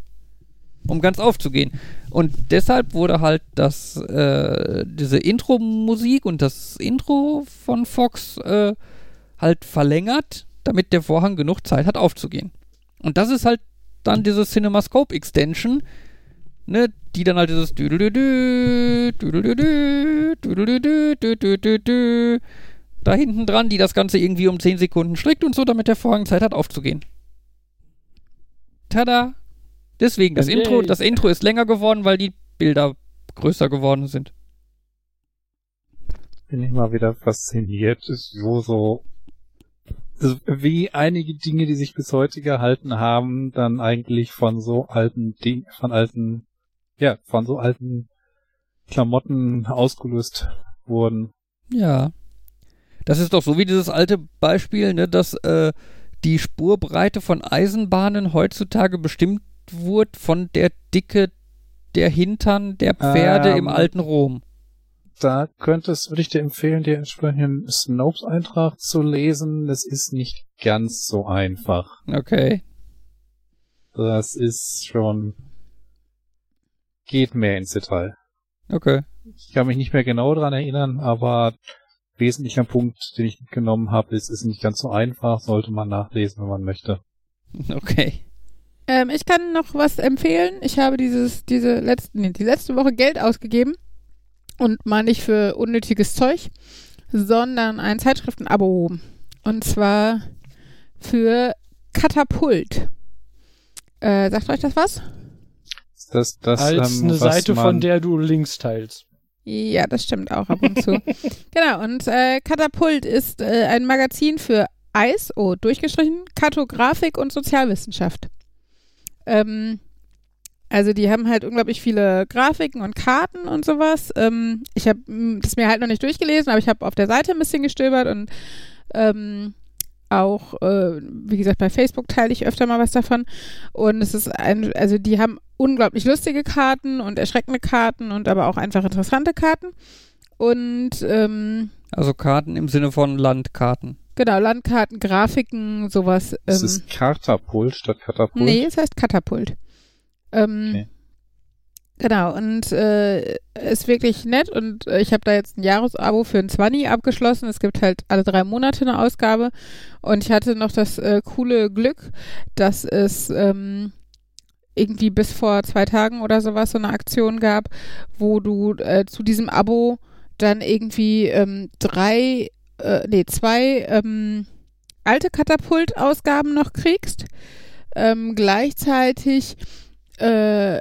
um ganz aufzugehen. Und deshalb wurde halt das, äh, diese Intro-Musik und das Intro von Fox äh, halt verlängert, damit der Vorhang genug Zeit hat aufzugehen. Und das ist halt dann diese CinemaScope Extension, ne, die dann halt dieses da hinten dran, die das Ganze irgendwie um 10 Sekunden strickt und so, damit der Vorhang Zeit hat aufzugehen. Tada! Deswegen, das Yay. Intro, das Intro ist länger geworden, weil die Bilder größer geworden sind. Bin ich mal wieder fasziniert, so, so, also wie einige Dinge, die sich bis heute gehalten haben, dann eigentlich von so alten Ding, von alten, ja, von so alten Klamotten ausgelöst wurden. Ja. Das ist doch so wie dieses alte Beispiel, ne, dass äh, die Spurbreite von Eisenbahnen heutzutage bestimmt wurde von der Dicke der Hintern der Pferde im Ähm. alten Rom. Da könntest, würde ich dir empfehlen, den entsprechenden Snopes-Eintrag zu lesen. Das ist nicht ganz so einfach. Okay. Das ist schon, geht mehr ins Detail. Okay. Ich kann mich nicht mehr genau dran erinnern, aber wesentlicher Punkt, den ich mitgenommen habe, ist, ist nicht ganz so einfach, sollte man nachlesen, wenn man möchte. Okay. Ähm, ich kann noch was empfehlen. Ich habe dieses, diese letzten, nee, die letzte Woche Geld ausgegeben. Und mal nicht für unnötiges Zeug, sondern ein Zeitschriftenabo. Und zwar für Katapult. Äh, sagt euch das was? Das, das, Als ähm, eine was Seite, man, von der du Links teilst. Ja, das stimmt auch ab und zu. genau, und äh, Katapult ist äh, ein Magazin für Eis, oh, durchgestrichen, Kartografik und Sozialwissenschaft. Ähm, also die haben halt unglaublich viele Grafiken und Karten und sowas. Ähm, ich habe das mir halt noch nicht durchgelesen, aber ich habe auf der Seite ein bisschen gestöbert und ähm, auch, äh, wie gesagt, bei Facebook teile ich öfter mal was davon. Und es ist ein, also die haben unglaublich lustige Karten und erschreckende Karten und aber auch einfach interessante Karten. Und ähm, Also Karten im Sinne von Landkarten. genau, Landkarten, Grafiken, sowas. Es ähm, ist Katapult statt Katapult. Nee, es heißt Katapult. Ähm, Okay. Genau, und äh, ist wirklich nett und äh, ich habe da jetzt ein Jahresabo für ein 20 abgeschlossen. Es gibt halt alle drei Monate eine Ausgabe und ich hatte noch das äh, coole Glück, dass es ähm, irgendwie bis vor zwei Tagen oder sowas so eine Aktion gab, wo du äh, zu diesem Abo dann irgendwie ähm, drei, äh, nee, zwei ähm, alte Katapult-Ausgaben noch kriegst. Ähm, gleichzeitig äh,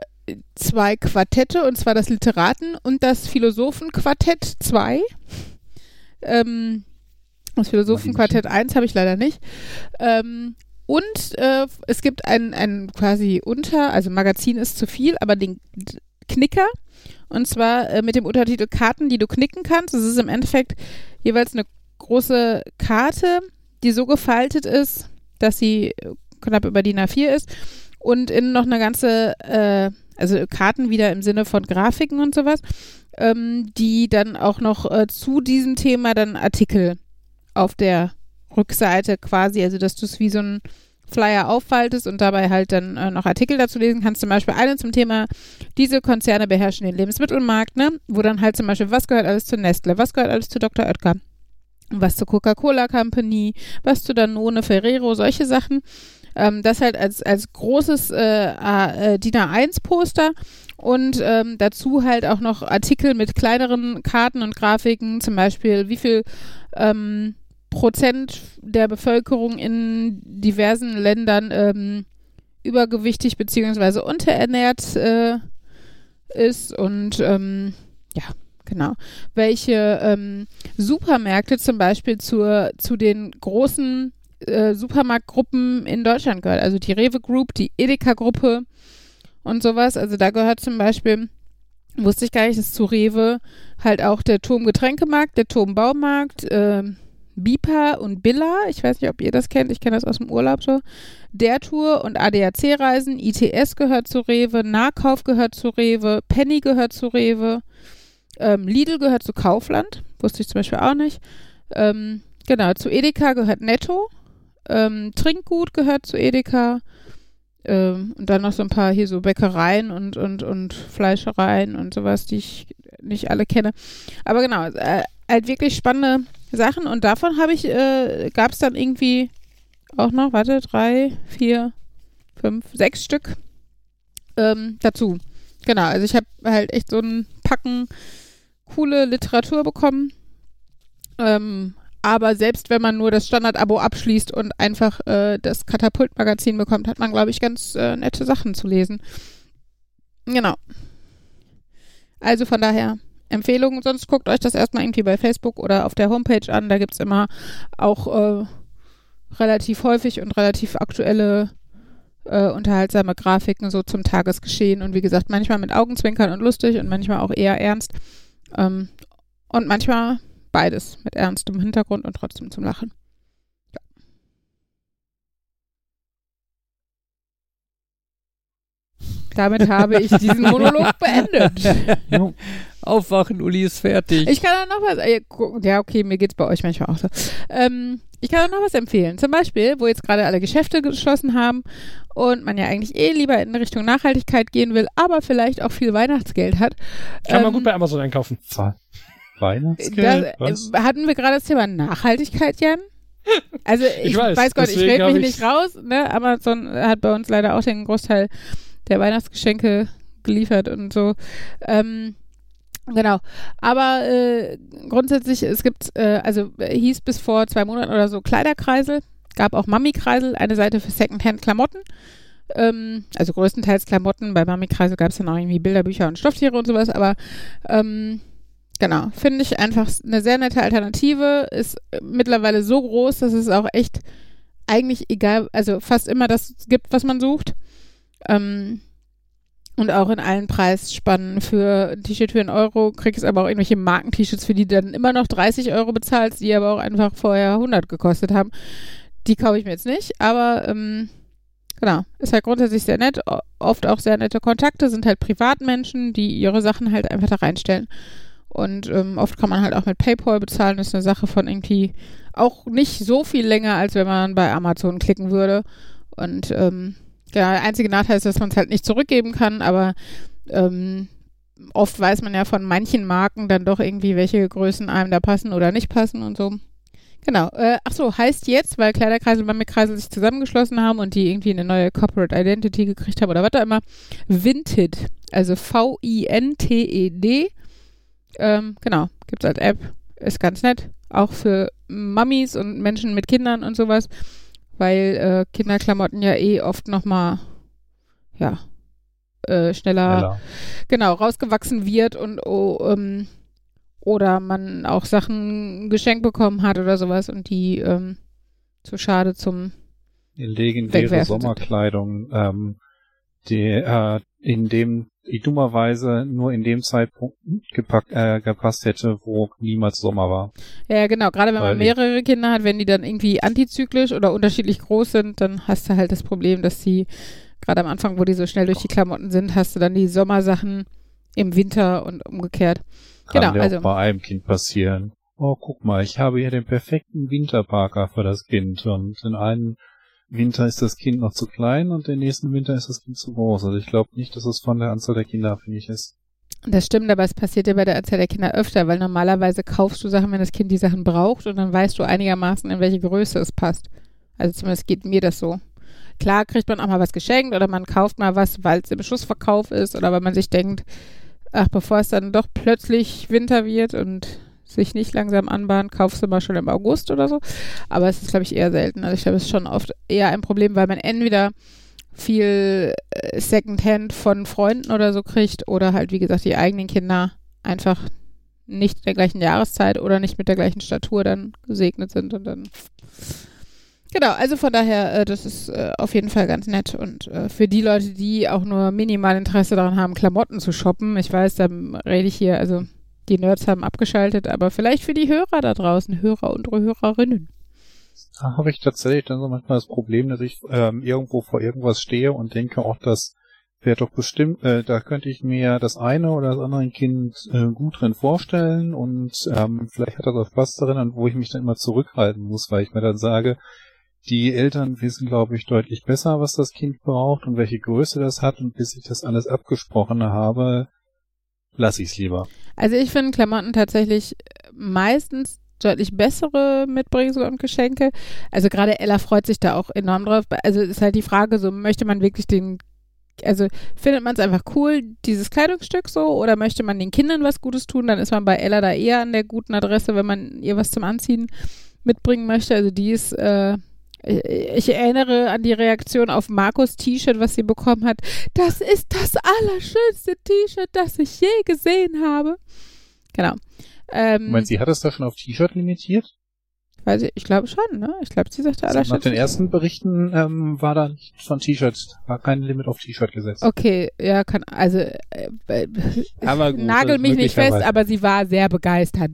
zwei Quartette, und zwar das Literaten- und das Philosophenquartett 2. Ähm, das Philosophenquartett 1 habe ich leider nicht. Ähm, und äh, es gibt ein, ein quasi Unter, also Magazin ist zu viel, aber den Knicker. Und zwar äh, mit dem Untertitel Karten, die du knicken kannst. Das ist im Endeffekt jeweils eine große Karte, die so gefaltet ist, dass sie knapp über DIN A4 ist und innen noch eine ganze, äh, also Karten wieder im Sinne von Grafiken und sowas, ähm, die dann auch noch äh, zu diesem Thema dann Artikel auf der Rückseite quasi, also dass du es wie so ein Flyer auffaltest und dabei halt dann äh, noch Artikel dazu lesen kannst. Zum Beispiel einen zum Thema, diese Konzerne beherrschen den Lebensmittelmarkt, ne? Wo dann halt zum Beispiel, was gehört alles zu Nestle, was gehört alles zu Dr. Oetker, was zur Coca-Cola Company, was zu Danone, Ferrero, solche Sachen. Ähm, das halt als, als großes äh, äh, DIN A1-Poster und ähm, dazu halt auch noch Artikel mit kleineren Karten und Grafiken, zum Beispiel wie viel ähm, Prozent der Bevölkerung in diversen Ländern ähm, übergewichtig beziehungsweise unterernährt äh, ist und ähm, ja, genau. Welche ähm, Supermärkte zum Beispiel zur, zu den großen äh, Supermarktgruppen in Deutschland gehört. Also die Rewe Group, die Edeka Gruppe und sowas. Also da gehört zum Beispiel, wusste ich gar nicht, dass zu Rewe halt auch der Turm Getränkemarkt, der Turm Baumarkt, äh, Bipa und Billa, ich weiß nicht, ob ihr das kennt, ich kenne das aus dem Urlaub so, der Tour und ADAC-Reisen, ITS gehört zu Rewe, Nahkauf gehört zu Rewe, Penny gehört zu Rewe, ähm, Lidl gehört zu Kaufland, wusste ich zum Beispiel auch nicht. Ähm, genau, zu Edeka gehört Netto, ähm, Trinkgut gehört zu Edeka, ähm, und dann noch so ein paar hier so Bäckereien und, und, und Fleischereien und sowas, die ich nicht alle kenne. Aber genau, äh, halt wirklich spannende Sachen und davon habe ich, äh, gab es dann irgendwie auch noch, warte, drei, vier, fünf, sechs Stück ähm, dazu. Genau, also ich habe halt echt so ein Packen coole Literatur bekommen. Ähm, aber selbst wenn man nur das Standard-Abo abschließt und einfach äh, das Katapult-Magazin bekommt, hat man, glaube ich, ganz äh, nette Sachen zu lesen. Genau. Also von daher Empfehlungen. Sonst guckt euch das erstmal irgendwie bei Facebook oder auf der Homepage an. Da gibt es immer auch äh, relativ häufig und relativ aktuelle äh, unterhaltsame Grafiken so zum Tagesgeschehen. Und wie gesagt, manchmal mit Augenzwinkern und lustig und manchmal auch eher ernst. Ähm, und manchmal beides mit ernstem Hintergrund und trotzdem zum Lachen. Ja. Damit habe ich diesen Monolog beendet. Aufwachen, Uli ist fertig. Ich kann auch noch was. äh, Ja, okay, mir geht's bei euch manchmal auch so. Ähm, ich kann auch noch was empfehlen. Zum Beispiel, wo jetzt gerade alle Geschäfte geschlossen haben und man ja eigentlich eh lieber in Richtung Nachhaltigkeit gehen will, aber vielleicht auch viel Weihnachtsgeld hat. Kann man Ähm, gut bei Amazon einkaufen. Zahl. Weihnachtsgeld? Da, Was? äh, hatten wir gerade das Thema Nachhaltigkeit, Jan? Also ich, Ich weiß, weiß, Gott, ich rede mich nicht raus. Ne? Amazon hat bei uns leider auch den Großteil der Weihnachtsgeschenke geliefert und so. Ähm, genau. Aber äh, grundsätzlich, es gibt, äh, also äh, hieß bis vor zwei Monaten oder so Kleiderkreisel, gab auch Mami-Kreisel, eine Seite für Secondhand-Klamotten. Ähm, also größtenteils Klamotten. Bei Mami-Kreisel gab es dann auch irgendwie Bilderbücher und Stofftiere und sowas, aber ähm, Genau, finde ich einfach eine sehr nette Alternative. Ist äh, mittlerweile so groß, dass es auch echt eigentlich egal, also fast immer das gibt, was man sucht. Ähm, und auch in allen Preisspannen für ein T-Shirt für einen Euro kriegst aber auch irgendwelche Marken-T-Shirts, für die du dann immer noch 30 Euro bezahlst, die aber auch einfach vorher 100 gekostet haben. Die kaufe ich mir jetzt nicht, aber ähm, genau, ist halt grundsätzlich sehr nett. Oft auch sehr nette Kontakte, sind halt Privatmenschen, die ihre Sachen halt einfach da reinstellen. Und ähm, oft kann man halt auch mit PayPal bezahlen. Das ist eine Sache von irgendwie auch nicht so viel länger, als wenn man bei Amazon klicken würde. Und ähm, ja, der einzige Nachteil ist, dass man es halt nicht zurückgeben kann, aber ähm, oft weiß man ja von manchen Marken dann doch irgendwie, welche Größen einem da passen oder nicht passen und so. Genau. Äh, ach so, heißt jetzt, weil Kleiderkreisel und Mami-Kreisel sich zusammengeschlossen haben und die irgendwie eine neue Corporate Identity gekriegt haben oder was auch immer, Vinted, also V-I-N-T-E-D, ähm, genau, gibt's als App. Ist ganz nett. Auch für Mamis und Menschen mit Kindern und sowas. Weil äh, Kinderklamotten ja eh oft nochmal, ja, äh, schneller, Schneller. genau, rausgewachsen wird und oh, ähm, oder man auch Sachen geschenkt bekommen hat oder sowas und die ähm, zu schade zum legendäre. Sommerkleidung, ähm, die äh, in dem die dummerweise nur in dem Zeitpunkt gepackt, äh, gepasst hätte, wo niemals Sommer war. Ja, genau. Gerade wenn man mehrere Kinder hat, wenn die dann irgendwie antizyklisch oder unterschiedlich groß sind, dann hast du halt das Problem, dass die Gerade am Anfang, wo die so schnell durch die Klamotten sind, hast du dann die Sommersachen im Winter und umgekehrt. Kann Genau, ja also- auch bei einem Kind passieren. Oh, guck mal, ich habe hier den perfekten Winterparker für das Kind. Und in einem Winter ist das Kind noch zu klein und den nächsten Winter ist das Kind zu groß. Also ich glaube nicht, dass es von der Anzahl der Kinder abhängig ist. Das stimmt, aber es passiert ja bei der Anzahl der Kinder öfter, weil normalerweise kaufst du Sachen, wenn das Kind die Sachen braucht und dann weißt du einigermaßen, in welche Größe es passt. Also zumindest geht mir das so. Klar kriegt man auch mal was geschenkt oder man kauft mal was, weil es im Schussverkauf ist oder weil man sich denkt, ach, bevor es dann doch plötzlich Winter wird und sich nicht langsam anbahnt, kaufst du mal schon im August oder so. Aber es ist, glaube ich, eher selten. Also ich glaube, es ist schon oft eher ein Problem, weil man entweder viel äh, Secondhand von Freunden oder so kriegt oder halt, wie gesagt, die eigenen Kinder einfach nicht in der gleichen Jahreszeit oder nicht mit der gleichen Statur dann gesegnet sind und dann. Genau, also von daher, äh, das ist äh, auf jeden Fall ganz nett. Und für die Leute, die auch nur minimal Interesse daran haben, Klamotten zu shoppen, ich weiß, da rede ich hier, also die Nerds haben abgeschaltet, aber vielleicht für die Hörer da draußen, Hörer und Hörerinnen. Da habe ich tatsächlich dann so manchmal das Problem, dass ich ähm, irgendwo vor irgendwas stehe und denke, auch das wäre doch bestimmt, äh, da könnte ich mir das eine oder das andere Kind äh, gut drin vorstellen und ähm, vielleicht hat das auch Spaß darin, wo ich mich dann immer zurückhalten muss, weil ich mir dann sage, die Eltern wissen, glaube ich, deutlich besser, was das Kind braucht und welche Größe das hat und bis ich das alles abgesprochen habe, lasse ich es lieber. Also ich finde Klamotten tatsächlich meistens deutlich bessere Mitbringsel und Geschenke. Also gerade Ella freut sich da auch enorm drauf. Also ist halt die Frage, so möchte man wirklich den, also findet man es einfach cool, dieses Kleidungsstück so, oder möchte man den Kindern was Gutes tun? Dann ist man bei Ella da eher an der guten Adresse, wenn man ihr was zum Anziehen mitbringen möchte. Also die ist, äh, ich erinnere an die Reaktion auf Markus T-Shirt, was sie bekommen hat. Das ist das allerschönste T-Shirt, das ich je gesehen habe. Genau. Ähm, meine, sie hat es da schon auf T-Shirt limitiert? weiß ich, ich glaube schon, ne? Ich glaube, sie sagte Nach allerschönste. den ersten Berichten ähm, war da nicht von T-Shirts, war kein Limit auf T-Shirt gesetzt. Okay, ja, kann, also äh, äh, Aber gut, nagel mich nicht fest, aber sie war sehr begeistert.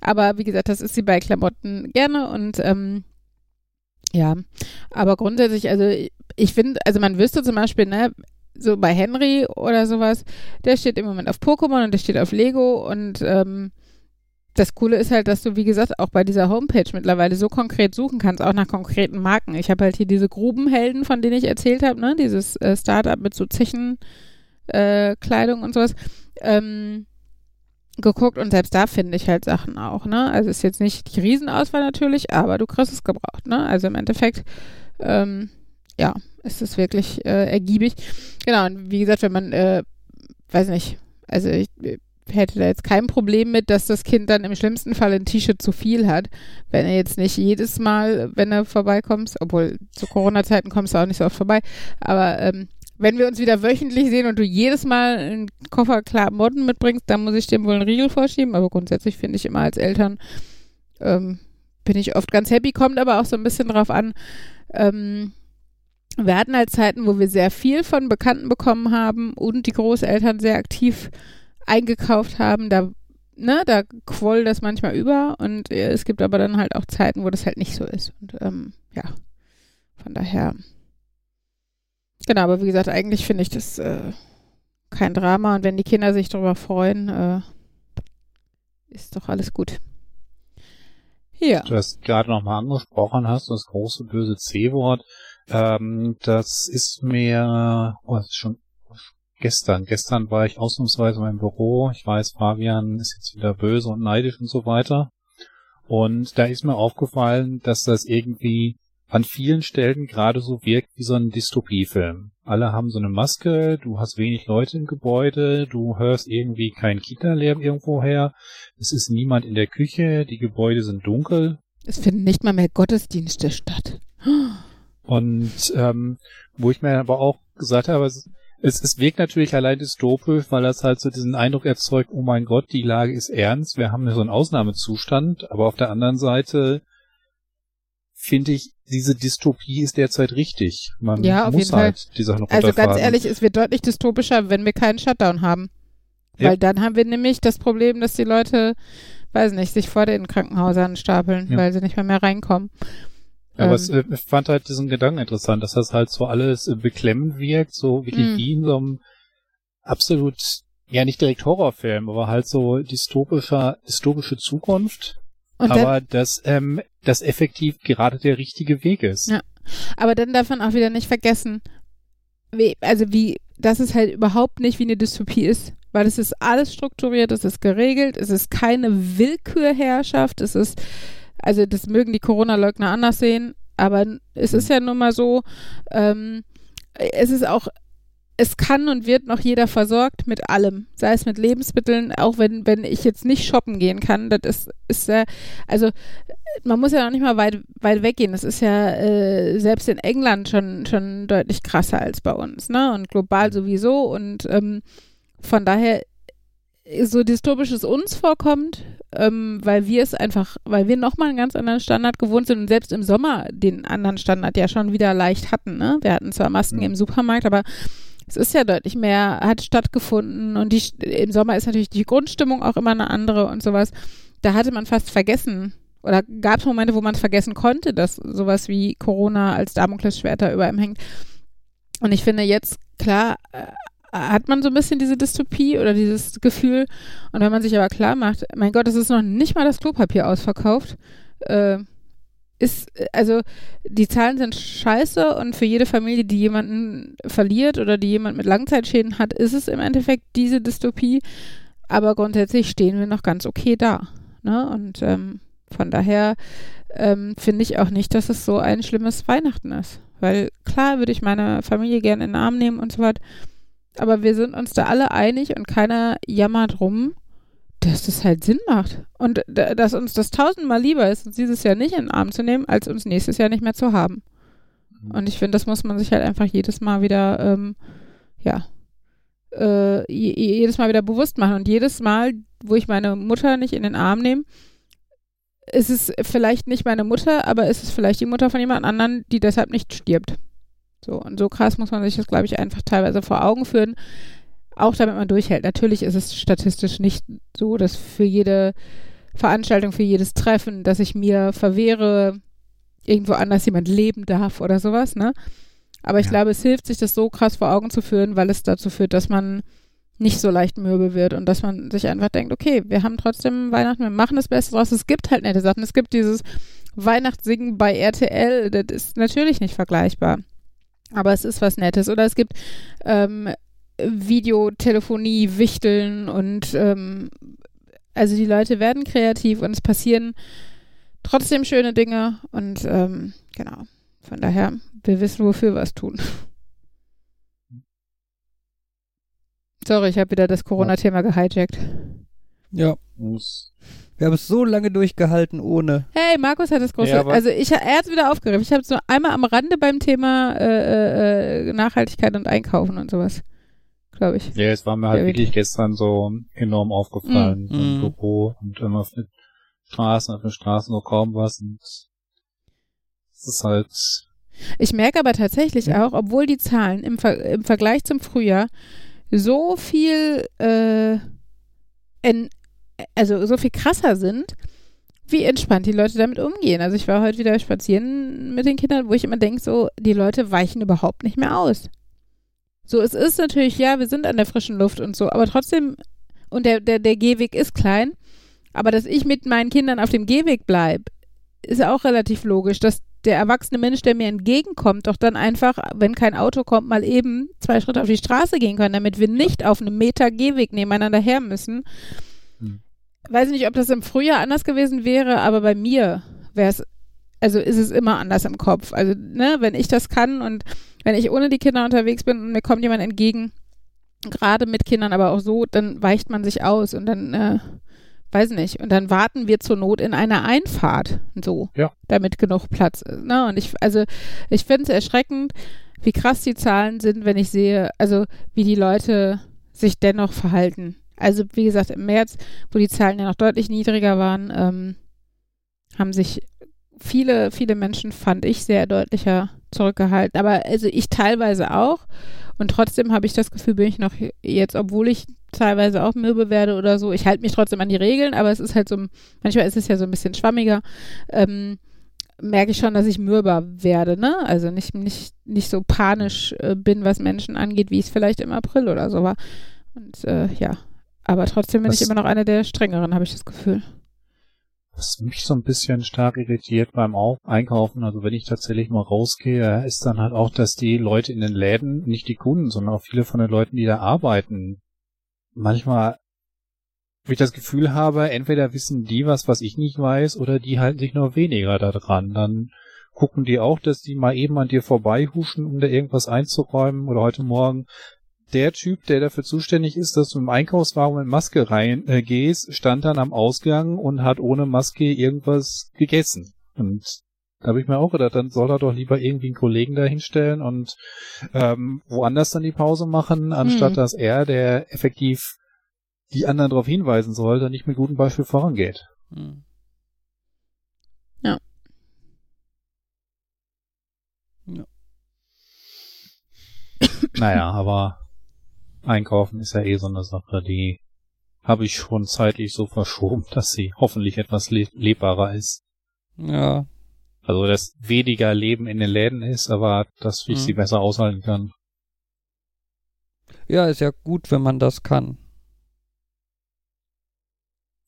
Aber wie gesagt, das ist sie bei Klamotten gerne und ähm, ja, aber grundsätzlich, also ich- finde, also man wüsste zum Beispiel, ne, so bei Henry oder sowas, der steht im Moment auf Pokémon und der steht auf Lego und ähm, das Coole ist halt, dass du, wie gesagt, auch bei dieser Homepage mittlerweile so konkret suchen kannst, auch nach konkreten Marken. Ich habe halt hier diese Grubenhelden, von denen ich erzählt habe, ne, dieses äh, Startup mit so Zechen äh, und sowas. Ähm, geguckt und selbst da finde ich halt Sachen auch, ne? Also ist jetzt nicht die Riesenauswahl natürlich, aber du kriegst es gebraucht, ne? Also im Endeffekt, ähm, ja, ist es wirklich äh, ergiebig. Genau, und wie gesagt, wenn man, äh, weiß nicht, also ich hätte da jetzt kein Problem mit, dass das Kind dann im schlimmsten Fall ein T-Shirt zu viel hat, wenn er jetzt nicht jedes Mal, wenn er vorbeikommt, obwohl zu Corona-Zeiten kommst du auch nicht so oft vorbei, aber ähm, wenn wir uns wieder wöchentlich sehen und du jedes Mal einen Koffer Klamotten mitbringst, dann muss ich dem wohl einen Riegel vorschieben. Aber grundsätzlich finde ich immer als Eltern ähm, bin ich oft ganz happy. Kommt aber auch so ein bisschen drauf an. Ähm, wir hatten halt Zeiten, wo wir sehr viel von Bekannten bekommen haben und die Großeltern sehr aktiv eingekauft haben. Da, ne, da quoll das manchmal über und äh, es gibt aber dann halt auch Zeiten, wo das halt nicht so ist. Und ähm, ja, von daher. Genau, aber wie gesagt, eigentlich finde ich das äh, kein Drama und wenn die Kinder sich darüber freuen, äh, ist doch alles gut. Ja. Du hast gerade nochmal angesprochen hast, das große böse C-Wort. Ähm, das ist mir, oh, das ist schon gestern. Gestern war ich ausnahmsweise in meinem Büro. Ich weiß, Fabian ist jetzt wieder böse und neidisch und so weiter. Und da ist mir aufgefallen, dass das irgendwie an vielen Stellen gerade so wirkt wie so ein Dystopiefilm. Alle haben so eine Maske, du hast wenig Leute im Gebäude, du hörst irgendwie keinen Kinderlärm irgendwo her, es ist niemand in der Küche, die Gebäude sind dunkel Es finden nicht mal mehr Gottesdienste statt. und ähm, wo ich mir aber auch gesagt habe, es, es, es wirkt natürlich allein dystopisch, weil das halt so diesen Eindruck erzeugt, oh mein Gott, die Lage ist ernst, wir haben so einen Ausnahmezustand, aber auf der anderen Seite finde ich, diese Dystopie ist derzeit richtig. Man Ja, auf muss jeden Fall. halt die Sachen Also runterfahren. ganz ehrlich, es wird deutlich dystopischer, wenn wir keinen Shutdown haben. Ja. Weil dann haben wir nämlich das Problem, dass die Leute, weiß nicht, sich vor den Krankenhäusern stapeln, Ja. weil sie nicht mehr mehr reinkommen. Aber Ähm, es, äh, ich fand halt diesen Gedanken interessant, dass das halt so alles beklemmend wirkt, so wirklich Mhm. wie in so einem absolut, ja nicht direkt Horrorfilm, aber halt so dystopischer, dystopische Zukunft. Und dann, aber dass ähm, das effektiv gerade der richtige Weg ist. Ja. Aber dann darf man auch wieder nicht vergessen, wie, also wie, dass es halt überhaupt nicht wie eine Dystopie ist. Weil es ist alles strukturiert, es ist geregelt, es ist keine Willkürherrschaft, es ist, also das mögen die Corona-Leugner anders sehen, aber es ist ja nun mal so, ähm, es ist auch, es kann und wird noch jeder versorgt mit allem, sei es mit Lebensmitteln, auch wenn, wenn ich jetzt nicht shoppen gehen kann, das ist, ist äh, also man muss ja noch nicht mal weit, weit weggehen. Das ist ja äh, selbst in England schon, schon deutlich krasser als bei uns, ne? Und global sowieso. Und ähm, von daher, äh, so dystopisch es uns vorkommt, ähm, weil wir es einfach, weil wir nochmal einen ganz anderen Standard gewohnt sind und selbst im Sommer den anderen Standard ja schon wieder leicht hatten, ne? Wir hatten zwar Masken Mhm. im Supermarkt, aber es ist ja deutlich mehr, hat stattgefunden und die, im Sommer ist natürlich die Grundstimmung auch immer eine andere und sowas. Da hatte man fast vergessen, oder gab es Momente, wo man es vergessen konnte, dass sowas wie Corona als Damoklesschwerter über ihm hängt. Und ich finde jetzt, klar, äh, hat man so ein bisschen diese Dystopie oder dieses Gefühl. Und wenn man sich aber klar macht, mein Gott, es ist noch nicht mal das Klopapier ausverkauft, äh, ist, äh, also die Zahlen sind scheiße und für jede Familie, die jemanden verliert oder die jemand mit Langzeitschäden hat, ist es im Endeffekt diese Dystopie. Aber grundsätzlich stehen wir noch ganz okay da. Ne? Und ähm, von daher ähm, finde ich auch nicht, dass es so ein schlimmes Weihnachten ist. Weil klar würde ich meine Familie gerne in den Arm nehmen und so weiter. Aber wir sind uns da alle einig und keiner jammert rum, dass das halt Sinn macht. Und dass uns das tausendmal lieber ist, uns dieses Jahr nicht in den Arm zu nehmen, als uns nächstes Jahr nicht mehr zu haben. Und ich finde, das muss man sich halt einfach jedes Mal wieder, ähm, ja, äh, je- jedes Mal wieder bewusst machen. Und jedes Mal, wo ich meine Mutter nicht in den Arm nehme, ist es vielleicht nicht meine Mutter, aber ist es vielleicht die Mutter von jemand anderen, die deshalb nicht stirbt. So, und so krass muss man sich das, glaube ich, einfach teilweise vor Augen führen, auch damit man durchhält. Natürlich ist es statistisch nicht so, dass für jede Veranstaltung, für jedes Treffen, dass ich mir verwehre, irgendwo anders jemand leben darf oder sowas, ne? Aber ich Ja. glaube, es hilft, sich das so krass vor Augen zu führen, weil es dazu führt, dass man nicht so leicht mürbe wird und dass man sich einfach denkt, okay, wir haben trotzdem Weihnachten, wir machen das Beste draus. Es gibt halt nette Sachen. Es gibt dieses Weihnachtssingen bei RTL, das ist natürlich nicht vergleichbar. Aber es ist was Nettes. Oder es gibt ähm, Videotelefonie, Wichteln und ähm, also die Leute werden kreativ und es passieren trotzdem schöne Dinge und ähm, genau. Von daher, wir wissen, wofür wir es tun. Sorry, ich habe wieder das Corona-Thema gehijackt. Ja. Wir haben es so lange durchgehalten ohne. Hey, Markus hat das große. Ja, also ich, er hat es wieder aufgegriffen. Ich habe es nur einmal am Rande beim Thema äh, äh, Nachhaltigkeit und Einkaufen und sowas. Glaube ich. Ja, es war mir halt Ja, wirklich gestern so enorm aufgefallen Mm. im Mm. Büro und immer auf den Straßen, auf den Straßen so kaum was und es ist halt Ich merke aber tatsächlich Ja. auch, obwohl die Zahlen im, Ver im Vergleich zum Frühjahr so viel, äh, en also so viel krasser sind, wie entspannt die Leute damit umgehen. Also ich war heute wieder spazieren mit den Kindern, wo ich immer denke, so, die Leute weichen überhaupt nicht mehr aus. So, es ist natürlich, ja, wir sind an der frischen Luft und so, aber trotzdem, und der, der, der Gehweg ist klein, aber dass ich mit meinen Kindern auf dem Gehweg bleibe, ist auch relativ logisch, dass der erwachsene Mensch, der mir entgegenkommt, doch dann einfach, wenn kein Auto kommt, mal eben zwei Schritte auf die Straße gehen kann, damit wir nicht auf einem Meter Gehweg nebeneinander her müssen. Hm. Weiß nicht, ob das im Frühjahr anders gewesen wäre, aber bei mir wäre es, also ist es immer anders im Kopf. Also, ne, wenn ich das kann und wenn ich ohne die Kinder unterwegs bin und mir kommt jemand entgegen, gerade mit Kindern, aber auch so, dann weicht man sich aus und dann, äh, weiß nicht, und dann warten wir zur Not in einer Einfahrt, so, Ja. damit genug Platz ist. Ne? Und ich, also, ich finde es erschreckend, wie krass die Zahlen sind, wenn ich sehe, also wie die Leute sich dennoch verhalten. Also, wie gesagt, im März, wo die Zahlen ja noch deutlich niedriger waren, ähm, haben sich viele, viele Menschen, fand ich, sehr deutlicher zurückgehalten. Aber also ich teilweise auch. Und trotzdem habe ich das Gefühl, bin ich noch jetzt, obwohl ich teilweise auch mürbe werde oder so, ich halte mich trotzdem an die Regeln, aber es ist halt so, manchmal ist es ja so ein bisschen schwammiger. Ähm, merke ich schon, dass ich mürber werde, ne? Also nicht, nicht, nicht so panisch äh, bin, was Menschen angeht, wie es vielleicht im April oder so war. Und äh, ja, aber trotzdem bin Was- ich immer noch eine der strengeren, habe ich das Gefühl. Was mich so ein bisschen stark irritiert beim Au- Einkaufen, also wenn ich tatsächlich mal rausgehe, ist dann halt auch, dass die Leute in den Läden, nicht die Kunden, sondern auch viele von den Leuten, die da arbeiten, manchmal wo ich das Gefühl habe, entweder wissen die was, was ich nicht weiß, oder die halten sich nur weniger da dran. Dann gucken die auch, dass die mal eben an dir vorbeihuschen, um da irgendwas einzuräumen. Oder heute Morgen der Typ, der dafür zuständig ist, dass du im Einkaufswagen mit Maske rein äh, gehst, stand dann am Ausgang und hat ohne Maske irgendwas gegessen. Und da habe ich mir auch gedacht, dann soll er doch lieber irgendwie einen Kollegen da hinstellen und ähm, woanders dann die Pause machen, anstatt Hm. dass er, der effektiv die anderen darauf hinweisen soll, dann nicht mit gutem Beispiel vorangeht. Hm. Naja, aber einkaufen ist ja eh so eine Sache, die habe ich schon zeitlich so verschoben, dass sie hoffentlich etwas le lebbarer ist. Ja, Also, dass weniger Leben in den Läden ist, aber dass ich Mhm. sie besser aushalten kann. ja, ist ja gut, wenn man das kann.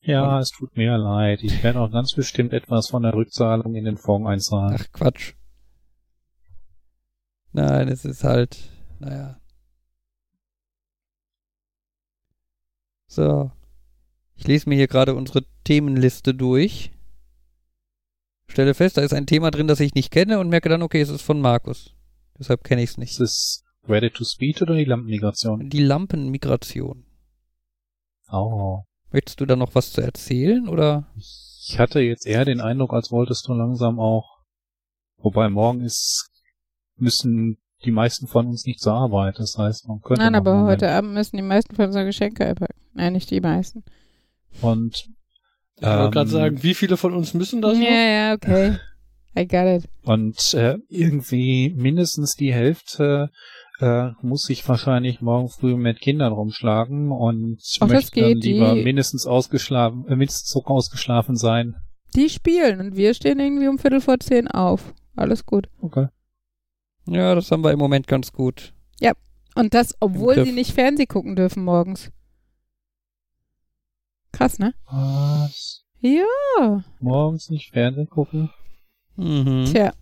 Ja, Und- es tut mir leid. Ich werde auch ganz bestimmt etwas von der Rückzahlung in den Fonds einzahlen. Ach Quatsch. Nein, es ist halt, naja. So. Ich lese mir hier gerade unsere Themenliste durch. Stelle fest, da ist ein Thema drin, das ich nicht kenne und merke dann, okay, es ist von Markus. Deshalb kenne ich es Ist nicht. es Ready to Speed oder die Lampenmigration? Die Lampenmigration. Oh. Möchtest du da noch was zu erzählen oder? Ich hatte jetzt eher den Eindruck, als wolltest du langsam auch. Wobei morgen ist, müssen die meisten von uns nicht zur Arbeit. Das heißt, man könnte. Nein, aber heute Abend müssen die meisten von unseren Geschenke einpacken. Nein, nicht die meisten. Und Ich wollte Ähm, gerade sagen, wie viele von uns müssen das Ja, noch? ja, okay. I got it. Und äh, irgendwie mindestens die Hälfte äh, muss sich wahrscheinlich morgen früh mit Kindern rumschlagen und Ach, das möchte dann lieber die- mindestens ausgeschlafen, äh, mindestens so ausgeschlafen sein. Die spielen und wir stehen irgendwie um Viertel vor zehn auf. Alles gut. Okay. Ja, das haben wir im Moment ganz gut. Und das, obwohl sie nicht Fernseh gucken dürfen morgens. Krass, ne? Was? Ja. Morgens nicht Fernsehen gucken? Mhm. Tja.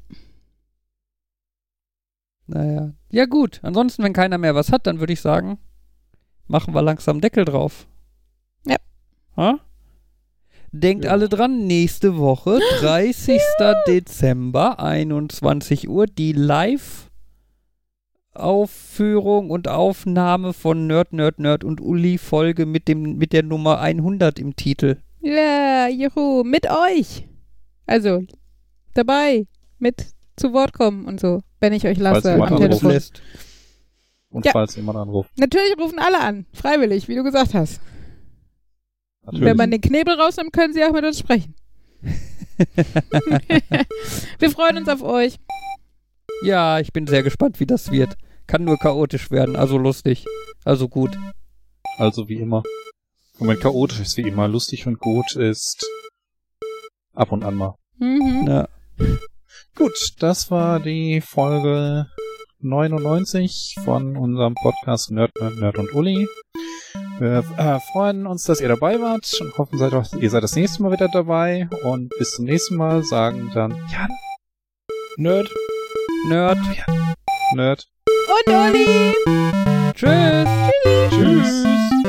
Naja. Ja gut, ansonsten, wenn keiner mehr was hat, dann würde ich sagen, machen wir langsam Deckel drauf. Ja. Ha? Denkt Ja. alle dran, nächste Woche, 30. Dezember, 21 Uhr, die Live-Aufführung und Aufnahme von Nerd, Nerd, Nerd und Uli-Folge mit, dem- mit der Nummer 100 im Titel. Ja, juhu. Mit euch. Also, dabei. Mit zu Wort kommen und so. Wenn ich euch Falls lasse jemand am anruft. Telefon. lässt. Und Ja. falls jemand anruft. Natürlich rufen alle an. Freiwillig, wie du gesagt hast. Natürlich. Wenn man den Knebel rausnimmt, können sie auch mit uns sprechen. Wir freuen uns auf euch. Ja, ich bin sehr gespannt, wie das wird. Kann nur chaotisch werden, also lustig. Also gut. Also wie immer. Moment, chaotisch ist wie immer. Lustig und gut ist ab und an mal. Mhm. Ja. Gut, das war die Folge 99 von unserem Podcast Nerd, Nerd, Nerd und Uli. Wir äh, freuen uns, dass ihr dabei wart und hoffen, seid auch, ihr seid das nächste Mal wieder dabei. Und bis zum nächsten Mal sagen dann Jan, Nerd. Nerd. Oh, Nerd. Und Uli. Tschüss. Tschüss. Tschüss.